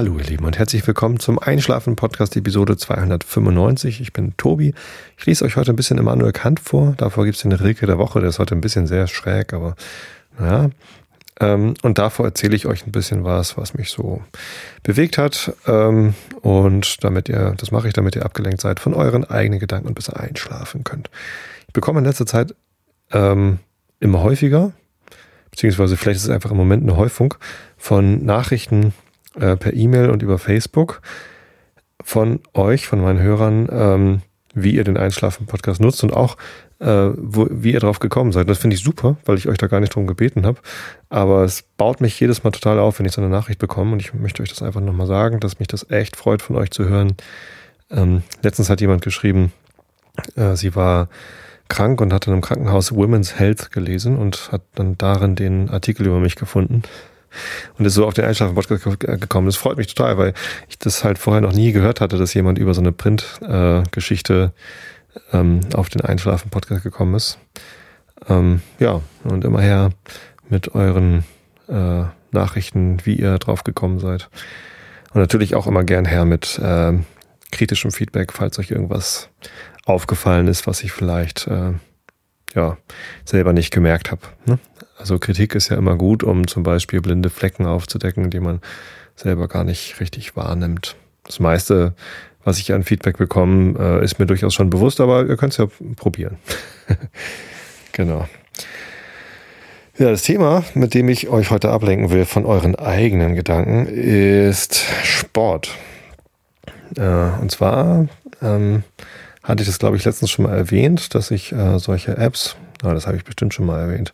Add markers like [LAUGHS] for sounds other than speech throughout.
Hallo ihr Lieben und herzlich willkommen zum Einschlafen Podcast Episode 295. Ich bin Tobi. Ich lese euch heute ein bisschen Immanuel Kant vor. Davor gibt es den Rilke der Woche. Der ist heute ein bisschen sehr schräg, aber naja. Ähm, und davor erzähle ich euch ein bisschen was, was mich so bewegt hat. Ähm, und damit ihr, das mache ich, damit ihr abgelenkt seid von euren eigenen Gedanken und besser einschlafen könnt. Ich bekomme in letzter Zeit ähm, immer häufiger, beziehungsweise vielleicht ist es einfach im Moment eine Häufung von Nachrichten äh, per E-Mail und über Facebook von euch, von meinen Hörern, ähm, wie ihr den Einschlafen-Podcast nutzt und auch, äh, wo, wie ihr drauf gekommen seid. Das finde ich super, weil ich euch da gar nicht drum gebeten habe. Aber es baut mich jedes Mal total auf, wenn ich so eine Nachricht bekomme. Und ich möchte euch das einfach nochmal sagen, dass mich das echt freut, von euch zu hören. Ähm, letztens hat jemand geschrieben, äh, sie war krank und hat in einem Krankenhaus Women's Health gelesen und hat dann darin den Artikel über mich gefunden und ist so auf den Einschlafen-Podcast gekommen. Das freut mich total, weil ich das halt vorher noch nie gehört hatte, dass jemand über so eine Print-Geschichte ähm, auf den Einschlafen-Podcast gekommen ist. Ähm, ja, und immer her mit euren äh, Nachrichten, wie ihr drauf gekommen seid. Und natürlich auch immer gern her mit äh, kritischem Feedback, falls euch irgendwas aufgefallen ist, was ich vielleicht äh, ja selber nicht gemerkt habe. Ne? Also Kritik ist ja immer gut, um zum Beispiel blinde Flecken aufzudecken, die man selber gar nicht richtig wahrnimmt. Das meiste, was ich an Feedback bekomme, äh, ist mir durchaus schon bewusst, aber ihr könnt es ja probieren. [LAUGHS] genau. Ja, das Thema, mit dem ich euch heute ablenken will von euren eigenen Gedanken, ist Sport. Äh, und zwar ähm, hatte ich das, glaube ich, letztens schon mal erwähnt, dass ich äh, solche Apps, na, das habe ich bestimmt schon mal erwähnt,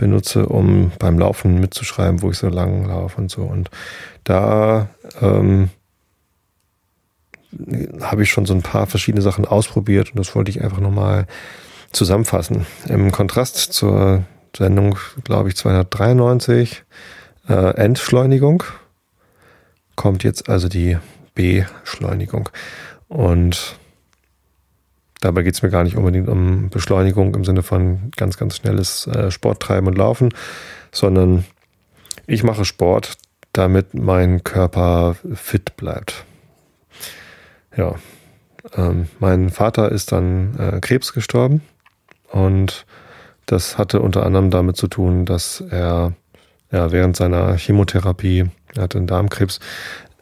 benutze, um beim Laufen mitzuschreiben, wo ich so lang laufe und so. Und da ähm, habe ich schon so ein paar verschiedene Sachen ausprobiert und das wollte ich einfach nochmal zusammenfassen. Im Kontrast zur Sendung, glaube ich, 293, äh, Entschleunigung, kommt jetzt also die Beschleunigung. Und Dabei geht es mir gar nicht unbedingt um Beschleunigung im Sinne von ganz, ganz schnelles äh, Sporttreiben und Laufen, sondern ich mache Sport, damit mein Körper fit bleibt. Ja, ähm, mein Vater ist dann äh, Krebs gestorben und das hatte unter anderem damit zu tun, dass er ja, während seiner Chemotherapie, er hatte einen Darmkrebs,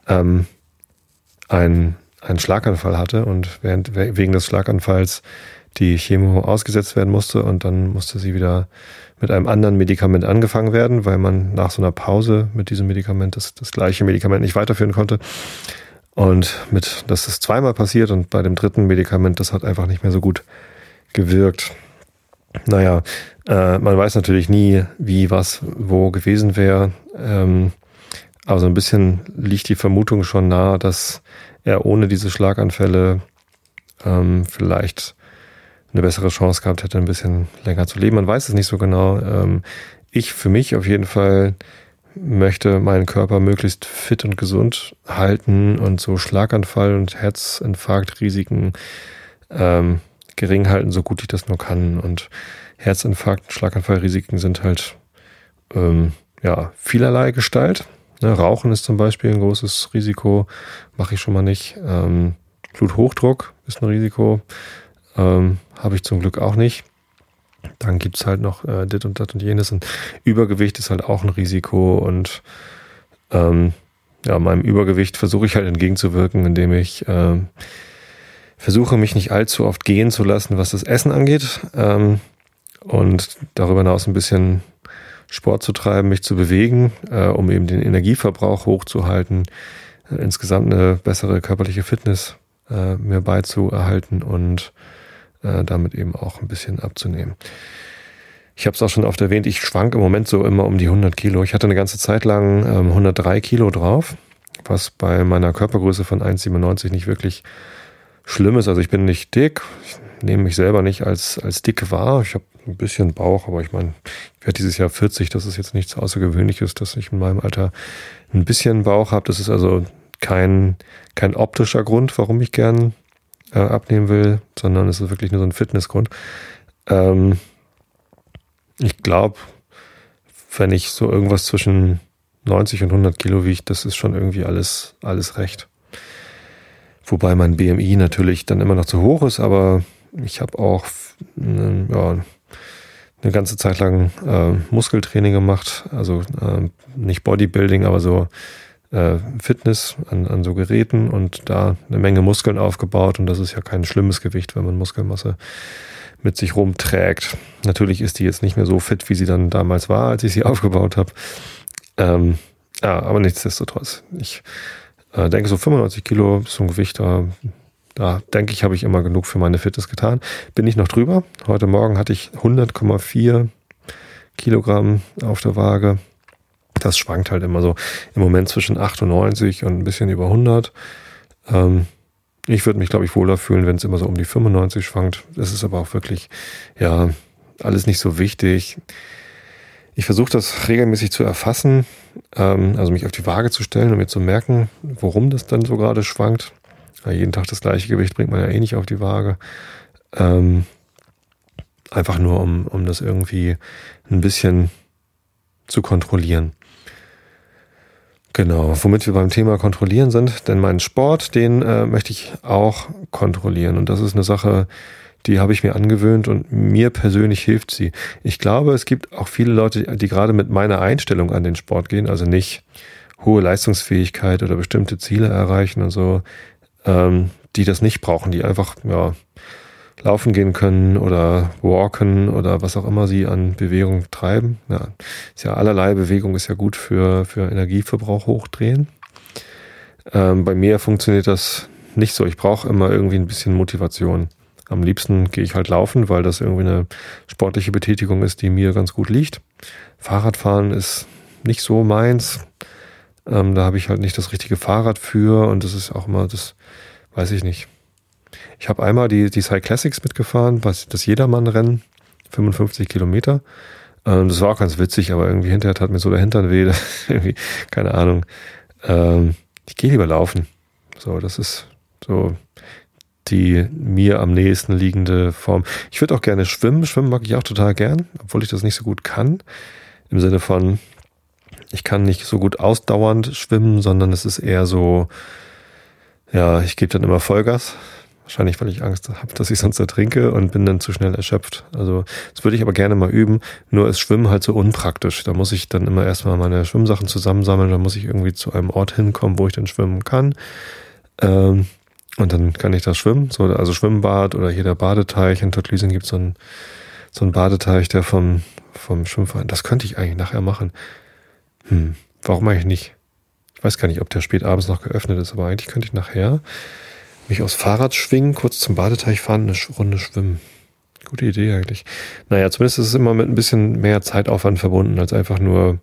ähm, ein einen Schlaganfall hatte und während, wegen des Schlaganfalls die Chemo ausgesetzt werden musste und dann musste sie wieder mit einem anderen Medikament angefangen werden, weil man nach so einer Pause mit diesem Medikament das, das gleiche Medikament nicht weiterführen konnte. Und mit, das ist zweimal passiert und bei dem dritten Medikament, das hat einfach nicht mehr so gut gewirkt. Naja, äh, man weiß natürlich nie, wie was wo gewesen wäre. Ähm, aber so ein bisschen liegt die Vermutung schon nahe, dass er ohne diese Schlaganfälle ähm, vielleicht eine bessere Chance gehabt hätte, ein bisschen länger zu leben. Man weiß es nicht so genau. Ähm, ich für mich auf jeden Fall möchte meinen Körper möglichst fit und gesund halten und so Schlaganfall und Herzinfarktrisiken ähm, gering halten, so gut ich das nur kann. Und Herzinfarkt und Schlaganfallrisiken sind halt ähm, ja vielerlei Gestalt. Ne, Rauchen ist zum Beispiel ein großes Risiko, mache ich schon mal nicht. Ähm, Bluthochdruck ist ein Risiko, ähm, habe ich zum Glück auch nicht. Dann gibt's halt noch äh, dit und dat und jenes. Und Übergewicht ist halt auch ein Risiko. Und ähm, ja, meinem Übergewicht versuche ich halt entgegenzuwirken, indem ich äh, versuche, mich nicht allzu oft gehen zu lassen, was das Essen angeht. Ähm, und darüber hinaus ein bisschen Sport zu treiben, mich zu bewegen, äh, um eben den Energieverbrauch hochzuhalten, äh, insgesamt eine bessere körperliche Fitness äh, mir beizuerhalten und äh, damit eben auch ein bisschen abzunehmen. Ich habe es auch schon oft erwähnt, ich schwank im Moment so immer um die 100 Kilo. Ich hatte eine ganze Zeit lang ähm, 103 Kilo drauf, was bei meiner Körpergröße von 1,97 nicht wirklich schlimm ist. Also ich bin nicht dick, nehme mich selber nicht als, als dick wahr. Ich habe ein bisschen Bauch, aber ich meine, ich werde dieses Jahr 40, das ist jetzt nichts Außergewöhnliches, dass ich in meinem Alter ein bisschen Bauch habe. Das ist also kein, kein optischer Grund, warum ich gern äh, abnehmen will, sondern es ist wirklich nur so ein Fitnessgrund. Ähm, ich glaube, wenn ich so irgendwas zwischen 90 und 100 Kilo wiegt, das ist schon irgendwie alles, alles recht. Wobei mein BMI natürlich dann immer noch zu hoch ist, aber ich habe auch ne, ja, eine ganze Zeit lang äh, Muskeltraining gemacht, also äh, nicht Bodybuilding, aber so äh, Fitness an, an so Geräten und da eine Menge Muskeln aufgebaut und das ist ja kein schlimmes Gewicht, wenn man Muskelmasse mit sich rumträgt. Natürlich ist die jetzt nicht mehr so fit, wie sie dann damals war, als ich sie [LAUGHS] aufgebaut habe. Ähm, ja, aber nichtsdestotrotz. Ich äh, denke, so 95 Kilo ist so ein Gewicht, da, da denke ich, habe ich immer genug für meine Fitness getan. Bin ich noch drüber. Heute Morgen hatte ich 100,4 Kilogramm auf der Waage. Das schwankt halt immer so im Moment zwischen 98 und ein bisschen über 100. Ähm, ich würde mich, glaube ich, wohler fühlen, wenn es immer so um die 95 schwankt. Das ist aber auch wirklich, ja, alles nicht so wichtig. Ich versuche das regelmäßig zu erfassen, ähm, also mich auf die Waage zu stellen und mir zu merken, worum das dann so gerade schwankt. Ja, jeden Tag das gleiche Gewicht bringt man ja eh nicht auf die Waage. Ähm, einfach nur, um, um das irgendwie ein bisschen zu kontrollieren. Genau, womit wir beim Thema kontrollieren sind, denn meinen Sport, den äh, möchte ich auch kontrollieren. Und das ist eine Sache, die habe ich mir angewöhnt und mir persönlich hilft sie. Ich glaube, es gibt auch viele Leute, die gerade mit meiner Einstellung an den Sport gehen, also nicht hohe Leistungsfähigkeit oder bestimmte Ziele erreichen und so, ähm, die das nicht brauchen, die einfach ja, laufen gehen können oder walken oder was auch immer sie an Bewegung treiben. Ja, ist ja allerlei Bewegung ist ja gut für, für Energieverbrauch hochdrehen. Ähm, bei mir funktioniert das nicht so. Ich brauche immer irgendwie ein bisschen Motivation. Am liebsten gehe ich halt laufen, weil das irgendwie eine sportliche Betätigung ist, die mir ganz gut liegt. Fahrradfahren ist nicht so meins. Ähm, da habe ich halt nicht das richtige Fahrrad für und das ist auch immer, das weiß ich nicht. Ich habe einmal die, die Cyclassics mitgefahren, was das Jedermann-Rennen, 55 Kilometer. Ähm, das war auch ganz witzig, aber irgendwie hinterher tat mir so der Hintern weh. [LAUGHS] irgendwie, keine Ahnung. Ähm, ich gehe lieber laufen. So, das ist so die mir am nächsten liegende Form. Ich würde auch gerne schwimmen. Schwimmen mag ich auch total gern, obwohl ich das nicht so gut kann. Im Sinne von, ich kann nicht so gut ausdauernd schwimmen, sondern es ist eher so, ja, ich gebe dann immer Vollgas. Wahrscheinlich, weil ich Angst habe, dass ich sonst ertrinke und bin dann zu schnell erschöpft. Also das würde ich aber gerne mal üben. Nur ist Schwimmen halt so unpraktisch. Da muss ich dann immer erstmal meine Schwimmsachen zusammensammeln. Da muss ich irgendwie zu einem Ort hinkommen, wo ich dann schwimmen kann. Ähm, und dann kann ich da schwimmen. So, also Schwimmbad oder hier der Badeteich. In Tottlüsing gibt es so einen, so einen Badeteich, der vom, vom Schwimmverein. Das könnte ich eigentlich nachher machen. Hm, warum eigentlich nicht? Ich weiß gar nicht, ob der spät abends noch geöffnet ist, aber eigentlich könnte ich nachher mich aufs Fahrrad schwingen, kurz zum Badeteich fahren, eine Runde schwimmen. Gute Idee eigentlich. Naja, zumindest ist es immer mit ein bisschen mehr Zeitaufwand verbunden, als einfach nur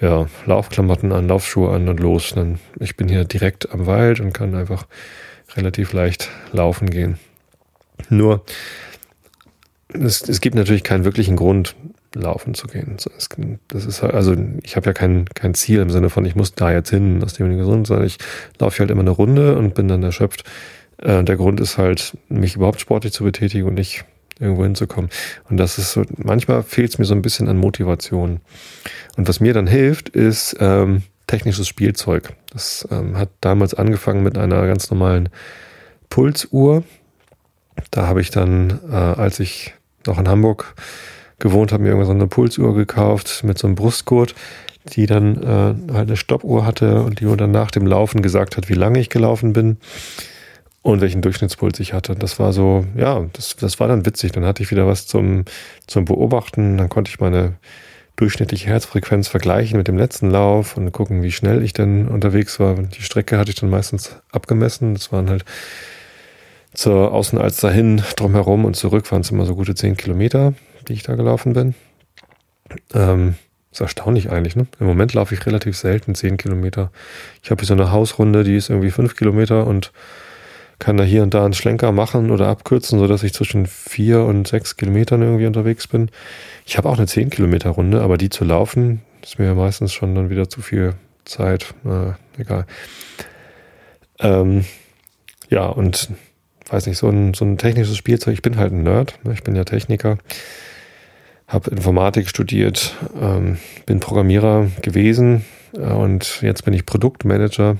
ja, Laufklamotten an, Laufschuhe an und los. Dann, ich bin hier direkt am Wald und kann einfach relativ leicht laufen gehen. Nur, es, es gibt natürlich keinen wirklichen Grund, laufen zu gehen. Das ist also ich habe ja kein, kein Ziel im Sinne von, ich muss da jetzt hin, aus dem gesund, sondern ich laufe halt immer eine Runde und bin dann erschöpft. Äh, der Grund ist halt, mich überhaupt sportlich zu betätigen und nicht irgendwo hinzukommen. Und das ist so, manchmal fehlt es mir so ein bisschen an Motivation. Und was mir dann hilft, ist ähm, technisches Spielzeug. Das ähm, hat damals angefangen mit einer ganz normalen Pulsuhr. Da habe ich dann, äh, als ich noch in Hamburg gewohnt habe, mir irgendwann so eine Pulsuhr gekauft mit so einem Brustgurt, die dann äh, halt eine Stoppuhr hatte und die mir dann nach dem Laufen gesagt hat, wie lange ich gelaufen bin und welchen Durchschnittspuls ich hatte. Das war so, ja, das, das war dann witzig. Dann hatte ich wieder was zum, zum Beobachten. Dann konnte ich meine durchschnittliche Herzfrequenz vergleichen mit dem letzten Lauf und gucken, wie schnell ich denn unterwegs war. Die Strecke hatte ich dann meistens abgemessen. Das waren halt zur Außenalster hin, drumherum und zurück waren es immer so gute zehn Kilometer die ich da gelaufen bin. Ähm, ist erstaunlich eigentlich, ne? Im Moment laufe ich relativ selten 10 Kilometer. Ich habe hier so eine Hausrunde, die ist irgendwie 5 Kilometer und kann da hier und da einen Schlenker machen oder abkürzen, sodass ich zwischen 4 und 6 Kilometern irgendwie unterwegs bin. Ich habe auch eine 10 Kilometer Runde, aber die zu laufen, ist mir meistens schon dann wieder zu viel Zeit. Äh, egal. Ähm, ja, und weiß nicht, so ein, so ein technisches Spielzeug. Ich bin halt ein Nerd, ne? ich bin ja Techniker habe Informatik studiert, ähm, bin Programmierer gewesen, und jetzt bin ich Produktmanager.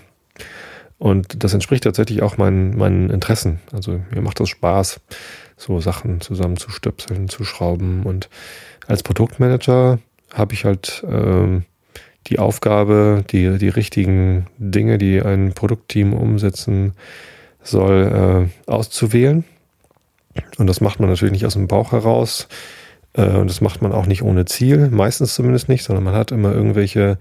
Und das entspricht tatsächlich auch meinen, meinen Interessen. Also mir macht das Spaß, so Sachen zusammenzustöpseln, zu schrauben. Und als Produktmanager habe ich halt ähm, die Aufgabe, die, die richtigen Dinge, die ein Produktteam umsetzen soll, äh, auszuwählen. Und das macht man natürlich nicht aus dem Bauch heraus. Äh, und das macht man auch nicht ohne Ziel, meistens zumindest nicht, sondern man hat immer irgendwelche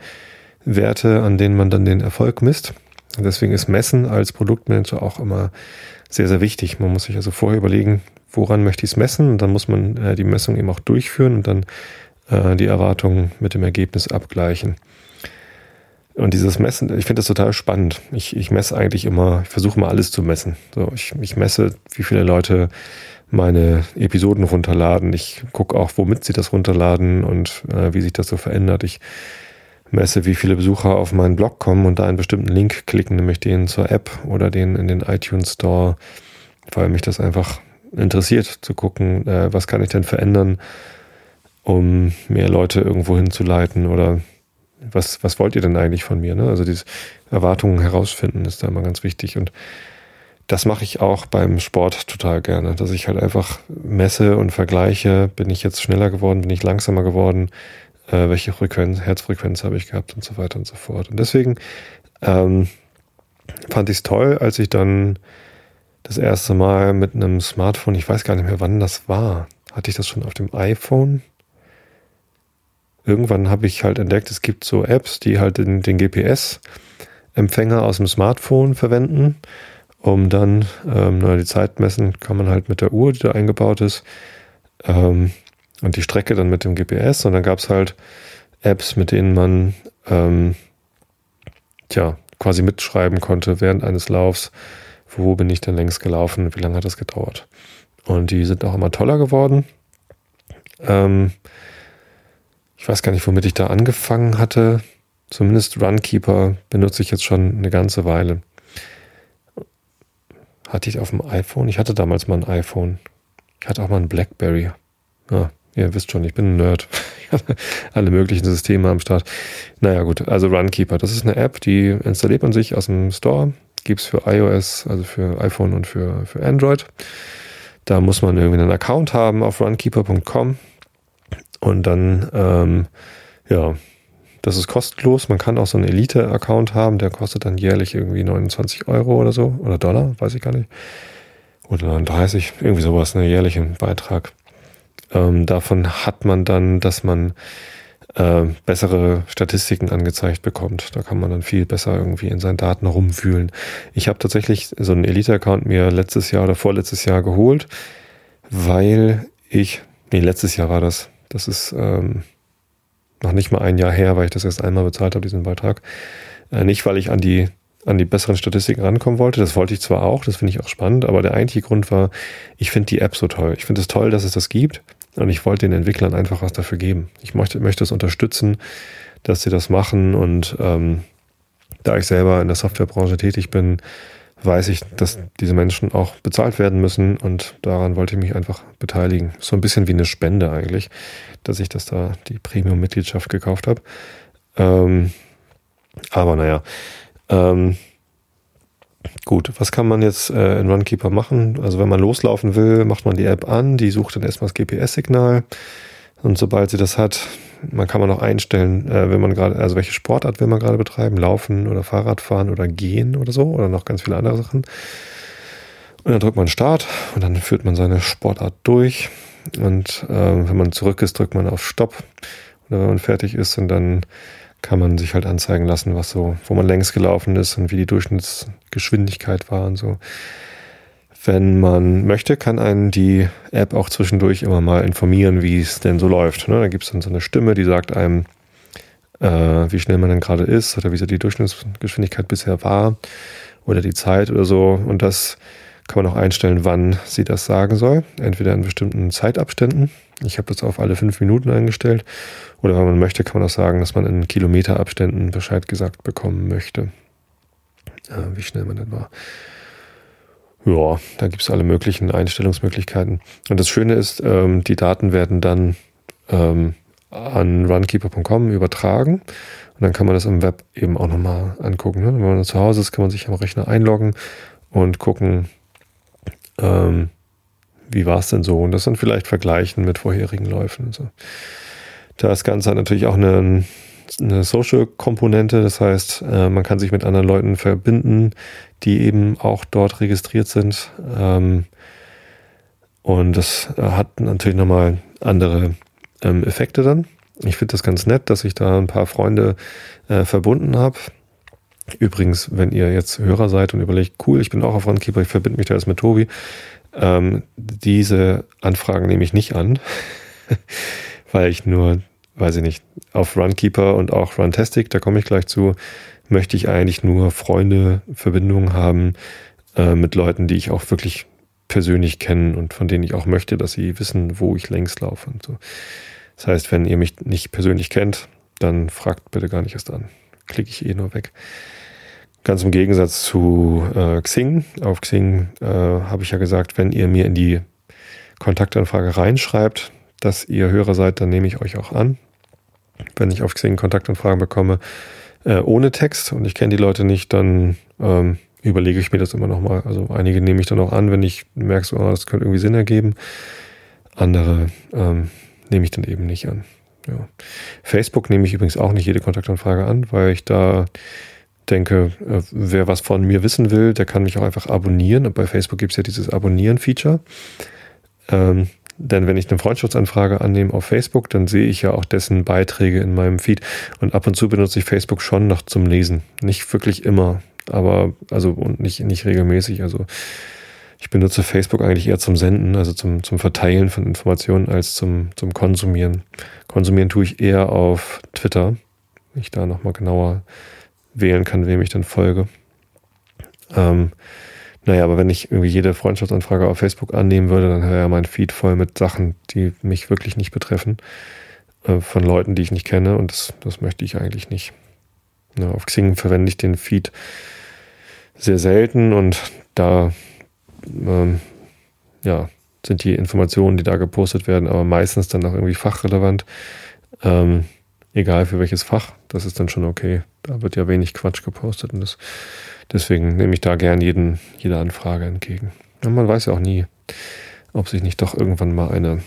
Werte, an denen man dann den Erfolg misst. Deswegen ist Messen als Produktmanager auch immer sehr, sehr wichtig. Man muss sich also vorher überlegen, woran möchte ich es messen? Und dann muss man äh, die Messung eben auch durchführen und dann äh, die Erwartungen mit dem Ergebnis abgleichen. Und dieses Messen, ich finde das total spannend. Ich, ich messe eigentlich immer, ich versuche mal alles zu messen. So, ich, ich messe, wie viele Leute meine Episoden runterladen. Ich gucke auch, womit sie das runterladen und äh, wie sich das so verändert. Ich messe, wie viele Besucher auf meinen Blog kommen und da einen bestimmten Link klicken, nämlich den zur App oder den in den iTunes Store, weil mich das einfach interessiert zu gucken, äh, was kann ich denn verändern, um mehr Leute irgendwo hinzuleiten oder was, was wollt ihr denn eigentlich von mir? Ne? Also diese Erwartungen herausfinden ist da immer ganz wichtig und das mache ich auch beim Sport total gerne, dass ich halt einfach messe und vergleiche, bin ich jetzt schneller geworden, bin ich langsamer geworden, äh, welche Frequenz, Herzfrequenz habe ich gehabt und so weiter und so fort. Und deswegen ähm, fand ich es toll, als ich dann das erste Mal mit einem Smartphone, ich weiß gar nicht mehr, wann das war. Hatte ich das schon auf dem iPhone? Irgendwann habe ich halt entdeckt, es gibt so Apps, die halt den, den GPS-Empfänger aus dem Smartphone verwenden, um dann ähm, na, die Zeit messen kann man halt mit der Uhr, die da eingebaut ist. Ähm, und die Strecke dann mit dem GPS und dann gab es halt Apps, mit denen man ähm, tja, quasi mitschreiben konnte während eines Laufs, wo bin ich denn längst gelaufen, wie lange hat das gedauert. Und die sind auch immer toller geworden. Ähm, ich weiß gar nicht, womit ich da angefangen hatte. Zumindest Runkeeper benutze ich jetzt schon eine ganze Weile. Hatte ich auf dem iPhone? Ich hatte damals mal ein iPhone. Ich hatte auch mal ein Blackberry. Ja, Ihr wisst schon, ich bin ein Nerd. [LAUGHS] Alle möglichen Systeme am Start. Naja, gut. Also Runkeeper. Das ist eine App, die installiert man sich aus dem Store. Gibt es für iOS, also für iPhone und für, für Android. Da muss man irgendwie einen Account haben auf runkeeper.com. Und dann, ähm, ja, das ist kostenlos. Man kann auch so einen Elite-Account haben, der kostet dann jährlich irgendwie 29 Euro oder so. Oder Dollar, weiß ich gar nicht. Oder 39, irgendwie sowas, einen jährlichen Beitrag. Ähm, davon hat man dann, dass man äh, bessere Statistiken angezeigt bekommt. Da kann man dann viel besser irgendwie in seinen Daten rumwühlen. Ich habe tatsächlich so einen Elite-Account mir letztes Jahr oder vorletztes Jahr geholt, weil ich, nee, letztes Jahr war das. Das ist ähm, noch nicht mal ein Jahr her, weil ich das erst einmal bezahlt habe, diesen Beitrag. Äh, nicht, weil ich an die an die besseren Statistiken rankommen wollte. Das wollte ich zwar auch, das finde ich auch spannend, aber der eigentliche Grund war, ich finde die App so toll. Ich finde es toll, dass es das gibt. Und ich wollte den Entwicklern einfach was dafür geben. Ich möchte, möchte es unterstützen, dass sie das machen. Und ähm, da ich selber in der Softwarebranche tätig bin, weiß ich, dass diese Menschen auch bezahlt werden müssen. Und daran wollte ich mich einfach beteiligen. So ein bisschen wie eine Spende eigentlich, dass ich das da die Premium-Mitgliedschaft gekauft habe. Ähm, aber naja, ähm, Gut, was kann man jetzt äh, in Runkeeper machen? Also wenn man loslaufen will, macht man die App an, die sucht dann erstmal das GPS-Signal und sobald sie das hat, man kann man auch einstellen, äh, wenn man gerade, also welche Sportart will man gerade betreiben, laufen oder Fahrradfahren oder gehen oder so oder noch ganz viele andere Sachen. Und dann drückt man Start und dann führt man seine Sportart durch und äh, wenn man zurück ist, drückt man auf Stopp oder wenn man fertig ist und dann kann man sich halt anzeigen lassen, was so, wo man längs gelaufen ist und wie die Durchschnittsgeschwindigkeit war und so. Wenn man möchte, kann einen die App auch zwischendurch immer mal informieren, wie es denn so läuft. Ne? Da gibt es dann so eine Stimme, die sagt einem, äh, wie schnell man denn gerade ist oder wie so die Durchschnittsgeschwindigkeit bisher war oder die Zeit oder so. Und das kann man auch einstellen, wann sie das sagen soll. Entweder in bestimmten Zeitabständen. Ich habe das auf alle fünf Minuten eingestellt. Oder wenn man möchte, kann man auch sagen, dass man in Kilometerabständen Bescheid gesagt bekommen möchte. Äh, wie schnell man denn war. Ja, da gibt es alle möglichen Einstellungsmöglichkeiten. Und das Schöne ist, ähm, die Daten werden dann ähm, an runkeeper.com übertragen. Und dann kann man das im Web eben auch nochmal angucken. Ne? Wenn man zu Hause ist, kann man sich am Rechner einloggen und gucken, ähm, wie war es denn so? Und das dann vielleicht vergleichen mit vorherigen Läufen. Und so. Das Ganze hat natürlich auch eine, eine Social-Komponente. Das heißt, äh, man kann sich mit anderen Leuten verbinden, die eben auch dort registriert sind. Ähm, und das hat natürlich nochmal andere ähm, Effekte dann. Ich finde das ganz nett, dass ich da ein paar Freunde äh, verbunden habe. Übrigens, wenn ihr jetzt Hörer seid und überlegt, cool, ich bin auch auf Runkeeper, ich verbinde mich da jetzt mit Tobi, ähm, diese Anfragen nehme ich nicht an, [LAUGHS] weil ich nur, weiß ich nicht, auf Runkeeper und auch Runtastic, da komme ich gleich zu, möchte ich eigentlich nur Freunde, Verbindungen haben äh, mit Leuten, die ich auch wirklich persönlich kenne und von denen ich auch möchte, dass sie wissen, wo ich längst laufe und so. Das heißt, wenn ihr mich nicht persönlich kennt, dann fragt bitte gar nicht erst an. Klicke ich eh nur weg. Ganz im Gegensatz zu äh, Xing. Auf Xing äh, habe ich ja gesagt, wenn ihr mir in die Kontaktanfrage reinschreibt, dass ihr Hörer seid, dann nehme ich euch auch an. Wenn ich auf Xing Kontaktanfragen bekomme, äh, ohne Text und ich kenne die Leute nicht, dann ähm, überlege ich mir das immer nochmal. Also einige nehme ich dann auch an, wenn ich merke, so, oh, das könnte irgendwie Sinn ergeben. Andere ähm, nehme ich dann eben nicht an. Ja. Facebook nehme ich übrigens auch nicht jede Kontaktanfrage an, weil ich da denke, äh, wer was von mir wissen will, der kann mich auch einfach abonnieren. Und bei Facebook gibt es ja dieses Abonnieren-Feature. Ähm, denn wenn ich eine Freundschaftsanfrage annehme auf Facebook, dann sehe ich ja auch dessen Beiträge in meinem Feed. Und ab und zu benutze ich Facebook schon noch zum Lesen. Nicht wirklich immer, aber also und nicht, nicht regelmäßig. Also ich benutze Facebook eigentlich eher zum Senden, also zum, zum Verteilen von Informationen als zum, zum Konsumieren. Konsumieren tue ich eher auf Twitter, wenn ich da nochmal genauer wählen kann, wem ich dann folge. Ähm, naja, aber wenn ich irgendwie jede Freundschaftsanfrage auf Facebook annehmen würde, dann wäre ja mein Feed voll mit Sachen, die mich wirklich nicht betreffen, äh, von Leuten, die ich nicht kenne und das, das möchte ich eigentlich nicht. Ja, auf Xing verwende ich den Feed sehr selten und da ähm, ja, sind die Informationen, die da gepostet werden, aber meistens dann auch irgendwie fachrelevant. Ähm, egal für welches Fach, das ist dann schon okay. Da wird ja wenig Quatsch gepostet und das, deswegen nehme ich da gern jeden, jede Anfrage entgegen. Und man weiß ja auch nie, ob sich nicht doch irgendwann mal eine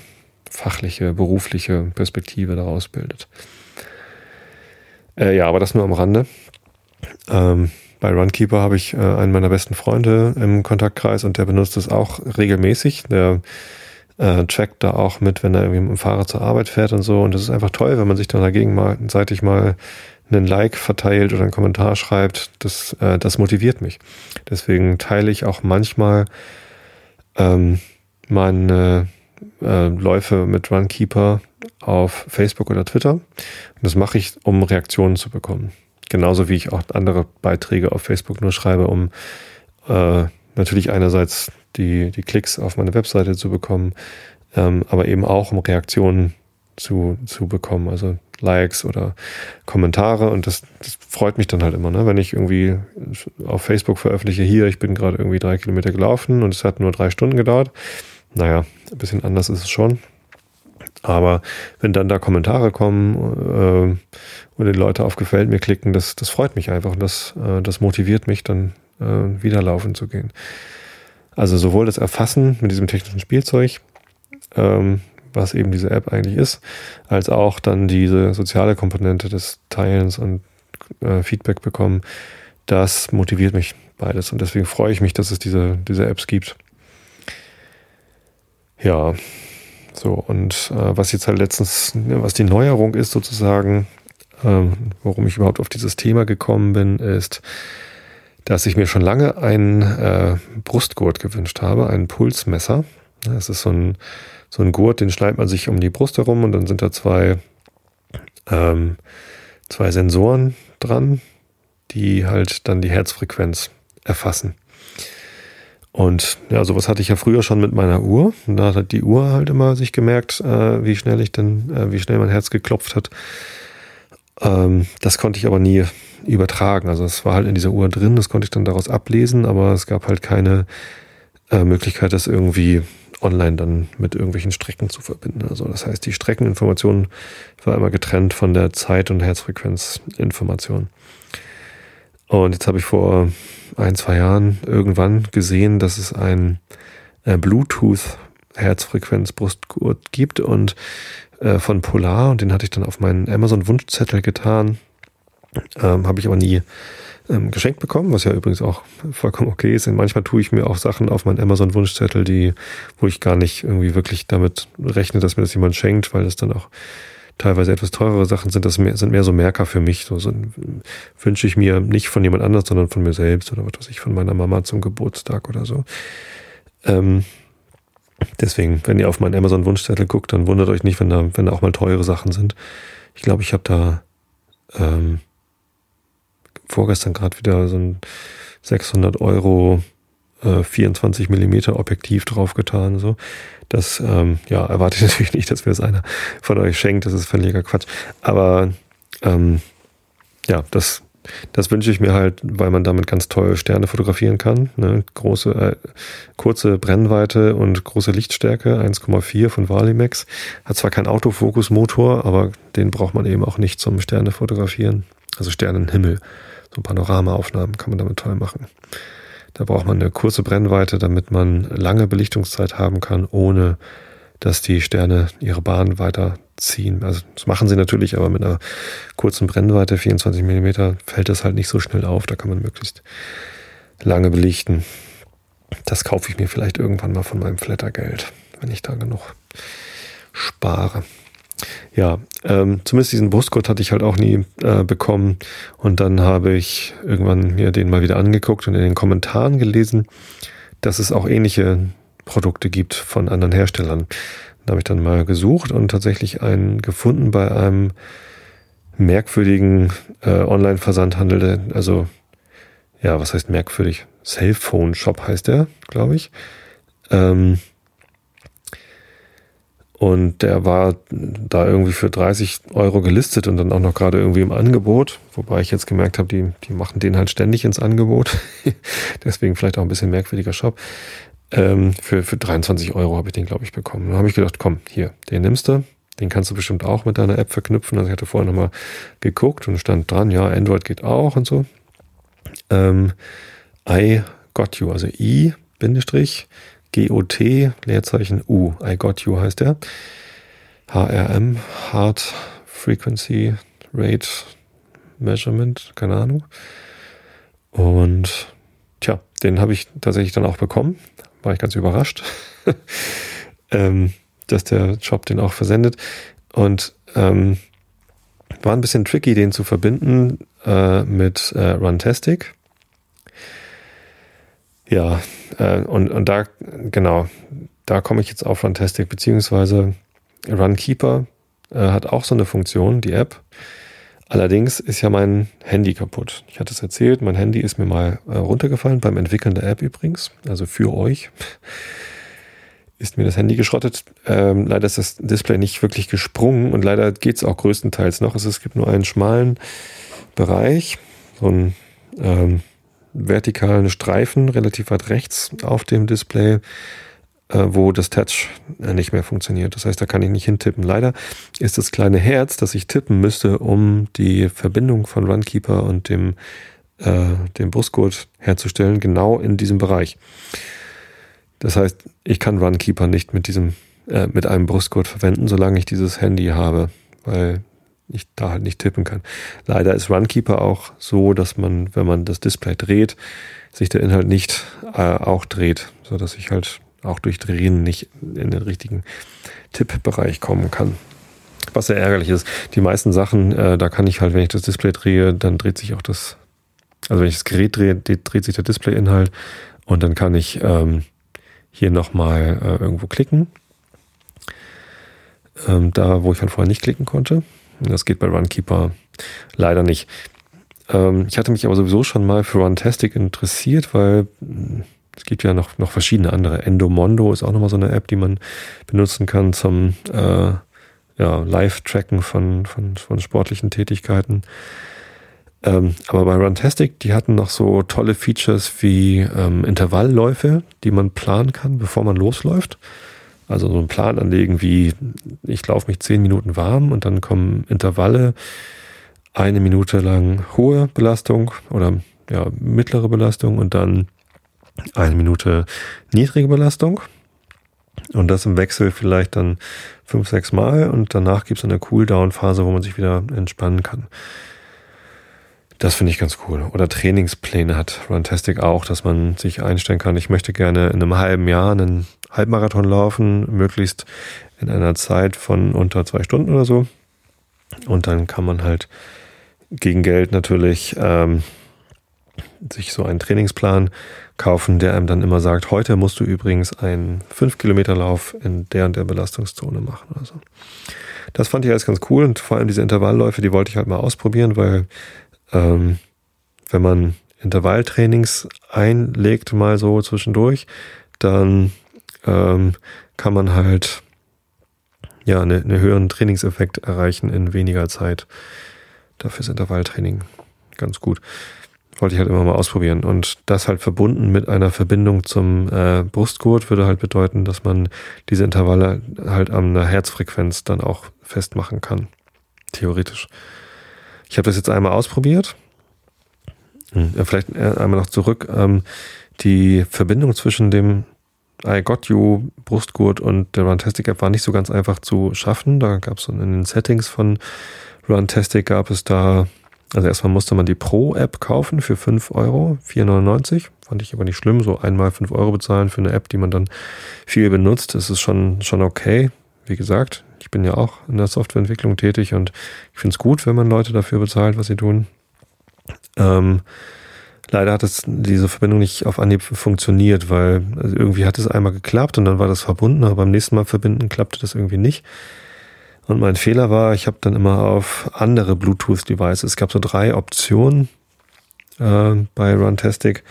fachliche, berufliche Perspektive daraus bildet. Äh, ja, aber das nur am Rande. Ähm, bei Runkeeper habe ich äh, einen meiner besten Freunde im Kontaktkreis und der benutzt es auch regelmäßig. Der äh, trackt da auch mit, wenn er irgendwie mit dem Fahrrad zur Arbeit fährt und so. Und das ist einfach toll, wenn man sich dann dagegen mal seitig mal einen Like verteilt oder einen Kommentar schreibt. Das, äh, das motiviert mich. Deswegen teile ich auch manchmal ähm, meine äh, Läufe mit Runkeeper auf Facebook oder Twitter. Und das mache ich, um Reaktionen zu bekommen. Genauso wie ich auch andere Beiträge auf Facebook nur schreibe, um äh, natürlich einerseits die, die Klicks auf meine Webseite zu bekommen, ähm, aber eben auch um Reaktionen zu, zu bekommen, also Likes oder Kommentare und das, das freut mich dann halt immer, ne? wenn ich irgendwie auf Facebook veröffentliche, hier, ich bin gerade irgendwie drei Kilometer gelaufen und es hat nur drei Stunden gedauert. Naja, ein bisschen anders ist es schon. Aber wenn dann da Kommentare kommen äh, oder die Leute auf Gefällt mir klicken, das, das freut mich einfach und das, äh, das motiviert mich dann äh, wieder laufen zu gehen. Also sowohl das Erfassen mit diesem technischen Spielzeug, ähm, was eben diese App eigentlich ist, als auch dann diese soziale Komponente des Teilens und äh, Feedback bekommen, das motiviert mich beides und deswegen freue ich mich, dass es diese, diese Apps gibt. Ja, so, und äh, was jetzt halt letztens, ne, was die Neuerung ist sozusagen, ähm, warum ich überhaupt auf dieses Thema gekommen bin, ist, dass ich mir schon lange ein äh, Brustgurt gewünscht habe, ein Pulsmesser. Das ist so ein, so ein Gurt, den schneidet man sich um die Brust herum und dann sind da zwei, ähm, zwei Sensoren dran, die halt dann die Herzfrequenz erfassen. Und ja, sowas hatte ich ja früher schon mit meiner Uhr. Und da hat die Uhr halt immer sich gemerkt, äh, wie schnell ich denn, äh, wie schnell mein Herz geklopft hat. Ähm, das konnte ich aber nie übertragen. Also es war halt in dieser Uhr drin, das konnte ich dann daraus ablesen, aber es gab halt keine äh, Möglichkeit, das irgendwie online dann mit irgendwelchen Strecken zu verbinden. Also das heißt, die Streckeninformation war immer getrennt von der Zeit- und Herzfrequenzinformation. Und jetzt habe ich vor ein, zwei Jahren irgendwann gesehen, dass es ein äh, Bluetooth Herzfrequenz-Brustgurt gibt und äh, von Polar und den hatte ich dann auf meinen Amazon-Wunschzettel getan. Ähm, habe ich aber nie ähm, geschenkt bekommen, was ja übrigens auch vollkommen okay ist. Und manchmal tue ich mir auch Sachen auf meinen Amazon-Wunschzettel, die, wo ich gar nicht irgendwie wirklich damit rechne, dass mir das jemand schenkt, weil das dann auch teilweise etwas teurere Sachen sind. Das mehr, sind mehr so Merker für mich. So, so wünsche ich mir nicht von jemand anders, sondern von mir selbst oder was weiß ich, von meiner Mama zum Geburtstag oder so. Ähm, deswegen, wenn ihr auf meinen Amazon-Wunschzettel guckt, dann wundert euch nicht, wenn da, wenn da auch mal teure Sachen sind. Ich glaube, ich habe da ähm, vorgestern gerade wieder so ein 600 Euro äh, 24 Millimeter Objektiv draufgetan. So, das ähm, ja erwarte ich [LAUGHS] natürlich nicht, dass mir das einer von euch schenkt. Das ist völliger Quatsch. Aber ähm, ja, das das wünsche ich mir halt, weil man damit ganz toll Sterne fotografieren kann. Ne? Große, äh, kurze Brennweite und große Lichtstärke, 1,4 von Valimax. Hat zwar keinen Autofokusmotor, aber den braucht man eben auch nicht zum Sterne fotografieren. Also Sternenhimmel. So Panoramaaufnahmen kann man damit toll machen. Da braucht man eine kurze Brennweite, damit man lange Belichtungszeit haben kann, ohne dass die Sterne ihre Bahn weiterziehen. Also das machen sie natürlich, aber mit einer kurzen Brennweite, 24 Millimeter, fällt das halt nicht so schnell auf. Da kann man möglichst lange belichten. Das kaufe ich mir vielleicht irgendwann mal von meinem Flattergeld, wenn ich da genug spare. Ja, ähm, zumindest diesen Brustgurt hatte ich halt auch nie äh, bekommen. Und dann habe ich irgendwann mir den mal wieder angeguckt und in den Kommentaren gelesen, dass es auch ähnliche Produkte gibt von anderen Herstellern. Da habe ich dann mal gesucht und tatsächlich einen gefunden bei einem merkwürdigen äh, Online-Versandhandel. Also, ja, was heißt merkwürdig? Cellphone-Shop heißt der, glaube ich. Ähm, und der war da irgendwie für 30 Euro gelistet und dann auch noch gerade irgendwie im Angebot. Wobei ich jetzt gemerkt habe, die, die machen den halt ständig ins Angebot. [LAUGHS] Deswegen vielleicht auch ein bisschen merkwürdiger Shop. Ähm, für, für 23 Euro habe ich den, glaube ich, bekommen. Dann habe ich gedacht, komm, hier, den nimmst du. Den kannst du bestimmt auch mit deiner App verknüpfen. Also ich hatte vorher nochmal geguckt und stand dran, ja, Android geht auch und so. Ähm, I got you, also I, Bindestrich, GOT, Leerzeichen U. I got you heißt der. HRM, Heart Frequency Rate Measurement, keine Ahnung. Und tja, den habe ich tatsächlich dann auch bekommen. War ich ganz überrascht, [LAUGHS] ähm, dass der Shop den auch versendet. Und ähm, war ein bisschen tricky, den zu verbinden äh, mit äh, Runtastic. Ja, äh, und, und da, genau, da komme ich jetzt auf Runtastic, beziehungsweise Runkeeper äh, hat auch so eine Funktion, die App. Allerdings ist ja mein Handy kaputt. Ich hatte es erzählt, mein Handy ist mir mal äh, runtergefallen, beim Entwickeln der App übrigens, also für euch. Ist mir das Handy geschrottet. Ähm, leider ist das Display nicht wirklich gesprungen und leider geht es auch größtenteils noch. Also es gibt nur einen schmalen Bereich, so ein ähm, vertikalen Streifen relativ weit rechts auf dem Display, äh, wo das Touch äh, nicht mehr funktioniert. Das heißt, da kann ich nicht hintippen. Leider ist das kleine Herz, das ich tippen müsste, um die Verbindung von Runkeeper und dem, äh, dem Brustgurt herzustellen, genau in diesem Bereich. Das heißt, ich kann Runkeeper nicht mit diesem, äh, mit einem Brustgurt verwenden, solange ich dieses Handy habe, weil ich da halt nicht tippen kann. Leider ist Runkeeper auch so, dass man, wenn man das Display dreht, sich der Inhalt nicht äh, auch dreht, so dass ich halt auch durch Drehen nicht in den richtigen Tippbereich kommen kann. Was sehr ärgerlich ist. Die meisten Sachen, äh, da kann ich halt, wenn ich das Display drehe, dann dreht sich auch das, also wenn ich das Gerät drehe, dreht sich der Display-Inhalt und dann kann ich ähm, hier nochmal äh, irgendwo klicken. Ähm, da, wo ich halt vorher nicht klicken konnte. Das geht bei Runkeeper leider nicht. Ähm, ich hatte mich aber sowieso schon mal für Runtastic interessiert, weil hm, es gibt ja noch, noch verschiedene andere. Endomondo ist auch nochmal so eine App, die man benutzen kann zum äh, ja, Live-Tracken von, von, von sportlichen Tätigkeiten. Ähm, aber bei Runtastic, die hatten noch so tolle Features wie ähm, Intervallläufe, die man planen kann, bevor man losläuft. Also so einen Plan anlegen, wie ich laufe mich zehn Minuten warm und dann kommen Intervalle, eine Minute lang hohe Belastung oder ja, mittlere Belastung und dann eine Minute niedrige Belastung. Und das im Wechsel vielleicht dann fünf, sechs Mal und danach gibt es eine Cooldown-Phase, wo man sich wieder entspannen kann. Das finde ich ganz cool. Oder Trainingspläne hat Runtastic auch, dass man sich einstellen kann, ich möchte gerne in einem halben Jahr einen Halbmarathon laufen, möglichst in einer Zeit von unter zwei Stunden oder so. Und dann kann man halt gegen Geld natürlich ähm, sich so einen Trainingsplan kaufen, der einem dann immer sagt, heute musst du übrigens einen 5-Kilometer-Lauf in der und der Belastungszone machen oder so. Das fand ich alles ganz cool und vor allem diese Intervallläufe, die wollte ich halt mal ausprobieren, weil ähm, wenn man Intervalltrainings einlegt, mal so zwischendurch, dann ähm, kann man halt ja einen eine höheren Trainingseffekt erreichen in weniger Zeit. Dafür ist Intervalltraining ganz gut. Wollte ich halt immer mal ausprobieren. Und das halt verbunden mit einer Verbindung zum äh, Brustgurt würde halt bedeuten, dass man diese Intervalle halt an einer Herzfrequenz dann auch festmachen kann. Theoretisch. Ich habe das jetzt einmal ausprobiert. Hm, vielleicht äh, einmal noch zurück. Ähm, die Verbindung zwischen dem I Got You Brustgurt und der Runtastic App war nicht so ganz einfach zu schaffen. Da gab es in den Settings von Runtastic gab es da, also erstmal musste man die Pro-App kaufen für 5 Euro, 4,99. Fand ich aber nicht schlimm, so einmal 5 Euro bezahlen für eine App, die man dann viel benutzt. Das ist schon, schon okay. Wie gesagt, ich bin ja auch in der Softwareentwicklung tätig und ich finde es gut, wenn man Leute dafür bezahlt, was sie tun. Ähm, leider hat es diese Verbindung nicht auf Anhieb funktioniert, weil irgendwie hat es einmal geklappt und dann war das verbunden, aber beim nächsten Mal verbinden klappte das irgendwie nicht. Und mein Fehler war, ich habe dann immer auf andere Bluetooth-Devices, es gab so drei Optionen äh, bei Runtastic.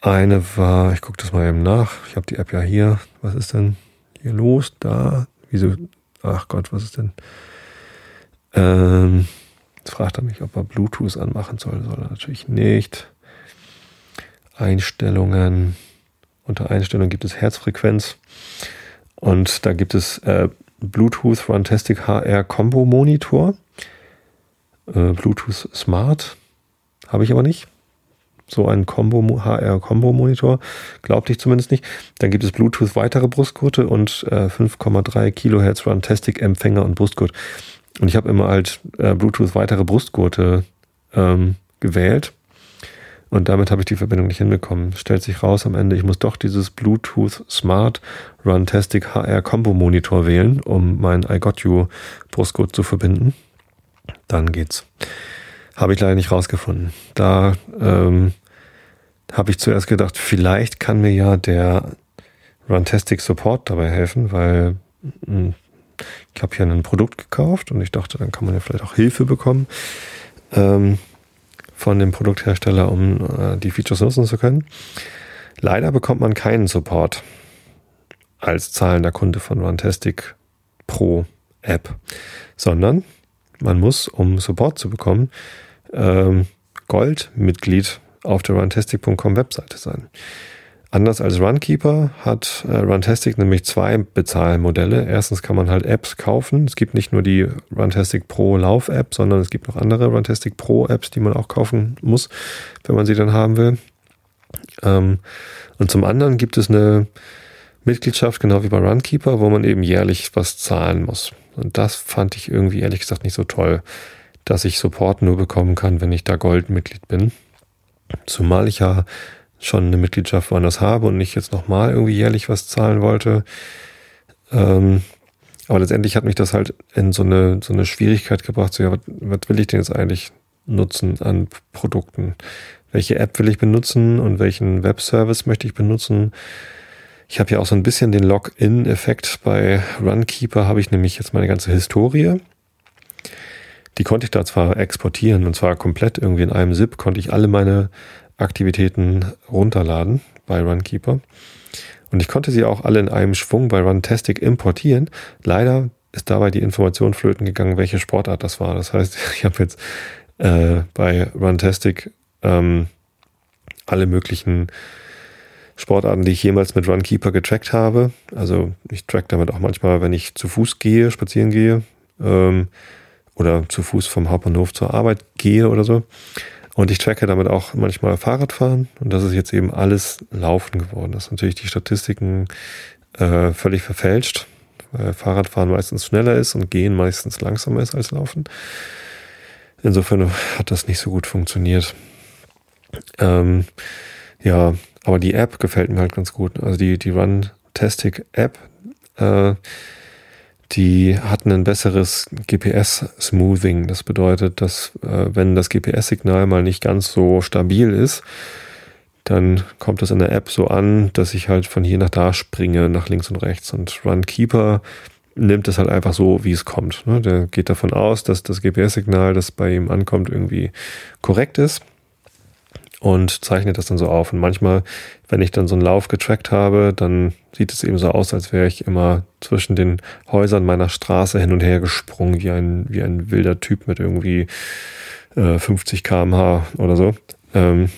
Eine war, ich gucke das mal eben nach, ich habe die App ja hier, was ist denn hier los? Da, wieso ach Gott, was ist denn? Ähm, jetzt fragt er mich, ob er Bluetooth anmachen soll. Soll er natürlich nicht. Einstellungen. Unter Einstellungen gibt es Herzfrequenz. Und da gibt es äh, Bluetooth Runtastic HR Combo Monitor. Äh, Bluetooth Smart. Habe ich aber nicht so ein Combo HR Combo Monitor, glaubte ich zumindest nicht. Dann gibt es Bluetooth weitere Brustgurte und äh, 5,3 Kilohertz Runtastic Empfänger und Brustgurt. Und ich habe immer halt äh, Bluetooth weitere Brustgurte ähm, gewählt. Und damit habe ich die Verbindung nicht hinbekommen. Stellt sich raus am Ende, ich muss doch dieses Bluetooth Smart Runtastic HR Combo Monitor wählen, um mein I Got You Brustgurt zu verbinden. Dann geht's. Habe ich leider nicht rausgefunden. Da ähm, habe ich zuerst gedacht, vielleicht kann mir ja der Runtastic Support dabei helfen, weil mh, hm, ich habe hier ein Produkt gekauft und ich dachte, dann kann man ja vielleicht auch Hilfe bekommen ähm, von dem Produkthersteller, um äh, die Features nutzen zu können. Leider bekommt man keinen Support als zahlender Kunde von Runtastic Pro App, sondern man muss, um Support zu bekommen, ähm, Goldmitglied auf der runtastic.com Webseite sein. Anders als Runkeeper hat äh, Runtastic nämlich zwei Bezahlmodelle. Erstens kann man halt Apps kaufen. Es gibt nicht nur die Runtastic Pro Lauf-App, sondern es gibt noch andere Runtastic Pro Apps, die man auch kaufen muss, wenn man sie dann haben will. Ähm, und zum anderen gibt es eine Mitgliedschaft, genau wie bei Runkeeper, wo man eben jährlich was zahlen muss. Und das fand ich irgendwie ehrlich gesagt nicht so toll dass ich Support nur bekommen kann, wenn ich da Goldmitglied bin. Zumal ich ja schon eine Mitgliedschaft woanders habe und nicht jetzt nochmal irgendwie jährlich was zahlen wollte. Ähm, aber letztendlich hat mich das halt in so eine, so eine Schwierigkeit gebracht, so ja, was, was will ich denn jetzt eigentlich nutzen an Produkten? Welche App will ich benutzen und welchen Webservice möchte ich benutzen? Ich habe ja auch so ein bisschen den Login-Effekt bei Runkeeper, habe ich nämlich jetzt meine ganze Historie die konnte ich da zwar exportieren und zwar komplett irgendwie in einem ZIP, konnte ich alle meine Aktivitäten runterladen bei Runkeeper. Und ich konnte sie auch alle in einem Schwung bei Runtastic importieren. Leider ist dabei die Information flöten gegangen, welche Sportart das war. Das heißt, [LAUGHS] ich habe jetzt äh, bei Runtastic ähm, alle möglichen Sportarten, die ich jemals mit Runkeeper getrackt habe. Also ich track damit auch manchmal, wenn ich zu Fuß gehe, spazieren gehe ähm, oder zu Fuß vom Hauptbahnhof zur Arbeit gehe oder so. Und ich tracke damit auch manchmal Fahrradfahren und das ist jetzt eben alles Laufen geworden. Das ist natürlich die Statistiken äh, völlig verfälscht, weil Fahrradfahren meistens schneller ist und Gehen meistens langsamer ist als Laufen. Insofern hat das nicht so gut funktioniert. Ähm, ja, aber die App gefällt mir halt ganz gut. Also die, die Runtastic App, äh, die hat ein besseres GPS-Smoothing. Das bedeutet, dass äh, wenn das GPS-Signal mal nicht ganz so stabil ist, dann kommt das in der App so an, dass ich halt von hier nach da springe, nach links und rechts. Und Runkeeper nimmt es halt einfach so, wie es kommt. Ne? Der geht davon aus, dass das GPS-Signal, das bei ihm ankommt, irgendwie korrekt ist und zeichnet das dann so auf. Und manchmal, wenn ich dann so einen Lauf getrackt habe, dann sieht es eben so aus, als wäre ich immer zwischen den Häusern meiner Straße hin und her gesprungen, wie ein, wie ein wilder Typ mit irgendwie äh, 50 kmh oder so. Ähm,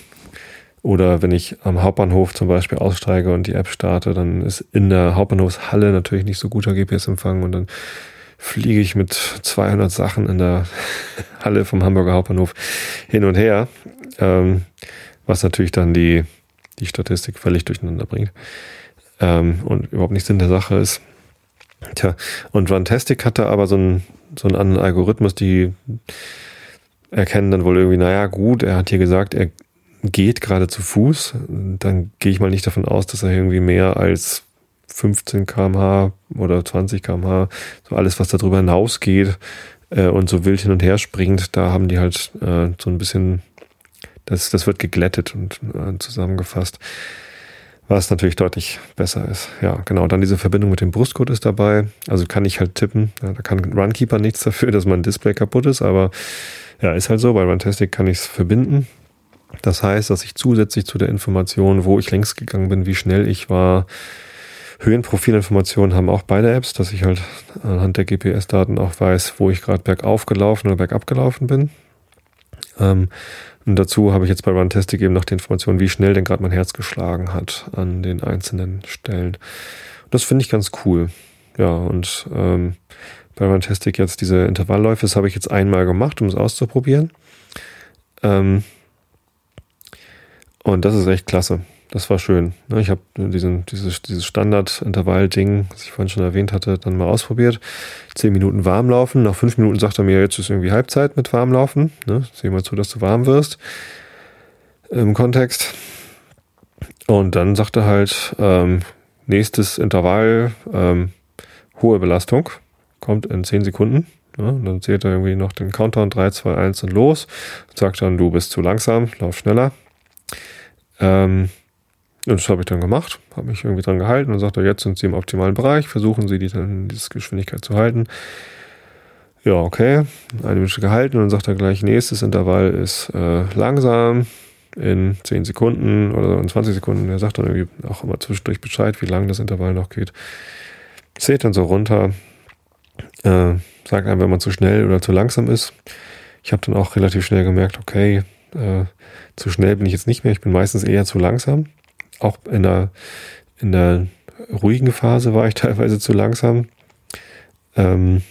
oder wenn ich am Hauptbahnhof zum Beispiel aussteige und die App starte, dann ist in der Hauptbahnhofshalle natürlich nicht so guter GPS-Empfang und dann fliege ich mit 200 Sachen in der [LAUGHS] Halle vom Hamburger Hauptbahnhof hin und her, ähm, was natürlich dann die, die Statistik völlig durcheinander bringt ähm, und überhaupt nicht Sinn der Sache ist. Tja, und Runtastic hatte aber so einen, so einen anderen Algorithmus, die erkennen dann wohl irgendwie, naja, gut, er hat hier gesagt, er geht gerade zu Fuß, dann gehe ich mal nicht davon aus, dass er irgendwie mehr als 15 kmh oder 20 kmh, so alles, was darüber hinausgeht äh, und so wild hin und her springt, da haben die halt äh, so ein bisschen, das, das wird geglättet und äh, zusammengefasst, was natürlich deutlich besser ist. Ja, genau. Dann diese Verbindung mit dem Brustcode ist dabei. Also kann ich halt tippen. Ja, da kann Runkeeper nichts dafür, [LAUGHS] dass mein Display kaputt ist, aber ja, ist halt so. Bei Runtastic kann ich es verbinden. Das heißt, dass ich zusätzlich zu der Information, wo ich längst gegangen bin, wie schnell ich war, Höhenprofilinformationen haben auch beide Apps, dass ich halt anhand der GPS-Daten auch weiß, wo ich gerade bergauf gelaufen oder bergab gelaufen bin. Ähm, und dazu habe ich jetzt bei Runtastic eben noch die Information, wie schnell denn gerade mein Herz geschlagen hat an den einzelnen Stellen. Das finde ich ganz cool. Ja, und ähm, bei Runtastic jetzt diese Intervallläufe, das habe ich jetzt einmal gemacht, um es auszuprobieren. Ähm, und das ist echt klasse. Das war schön. Ne? Ich habe diesen, dieses, dieses Standard-Intervall-Ding, das ich vorhin schon erwähnt hatte, dann mal ausprobiert. Zehn Minuten warmlaufen. Nach fünf Minuten sagt er mir, jetzt ist irgendwie Halbzeit mit warmlaufen. Ne? Sieh mal zu, dass du warm wirst. Im Kontext. Und dann sagt er halt, ähm, nächstes Intervall, ähm, hohe Belastung. Kommt in zehn Sekunden. Ja, und dann zählt er irgendwie noch den Countdown 3, 2, 1 und los. Sagt dann, du bist zu langsam, lauf schneller. Ähm, und das habe ich dann gemacht, habe mich irgendwie dran gehalten und sagte, jetzt sind Sie im optimalen Bereich, versuchen Sie die dann diese Geschwindigkeit zu halten. Ja, okay, eine Minute gehalten und dann sagt er gleich, nächstes Intervall ist äh, langsam in 10 Sekunden oder in 20 Sekunden. Er sagt dann irgendwie auch immer zwischendurch Bescheid, wie lang das Intervall noch geht. Zählt dann so runter, äh, sagt einem, wenn man zu schnell oder zu langsam ist. Ich habe dann auch relativ schnell gemerkt, okay, äh, zu schnell bin ich jetzt nicht mehr, ich bin meistens eher zu langsam auch in der, in der ruhigen Phase war ich [LAUGHS] teilweise zu langsam. Ähm,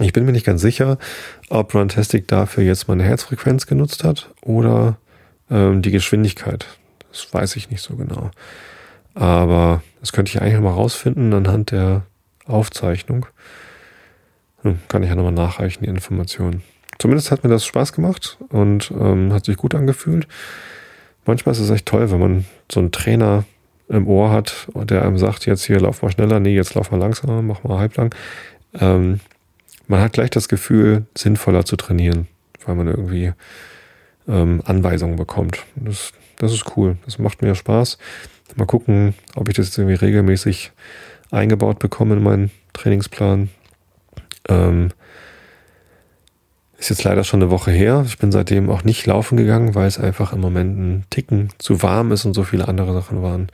ich bin mir nicht ganz sicher, ob Runtastic dafür jetzt meine Herzfrequenz genutzt hat oder ähm, die Geschwindigkeit. Das weiß ich nicht so genau. Aber das könnte ich eigentlich mal rausfinden anhand der Aufzeichnung. Hm, kann ich ja nochmal nachreichen, die Informationen. Zumindest hat mir das Spaß gemacht und ähm, hat sich gut angefühlt manchmal ist es echt toll, wenn man so einen Trainer im Ohr hat, der einem sagt, jetzt hier lauf mal schneller, nee, jetzt lauf mal langsamer, mach mal halblang. Ähm, man hat gleich das Gefühl, sinnvoller zu trainieren, weil man irgendwie ähm, Anweisungen bekommt. Das, das ist cool. Das macht mir Spaß. Mal gucken, ob ich das jetzt irgendwie regelmäßig eingebaut bekomme in meinen Trainingsplan. Ähm, ist jetzt leider schon eine Woche her. Ich bin seitdem auch nicht laufen gegangen, weil es einfach im Moment ein Ticken zu warm ist und so viele andere Sachen waren.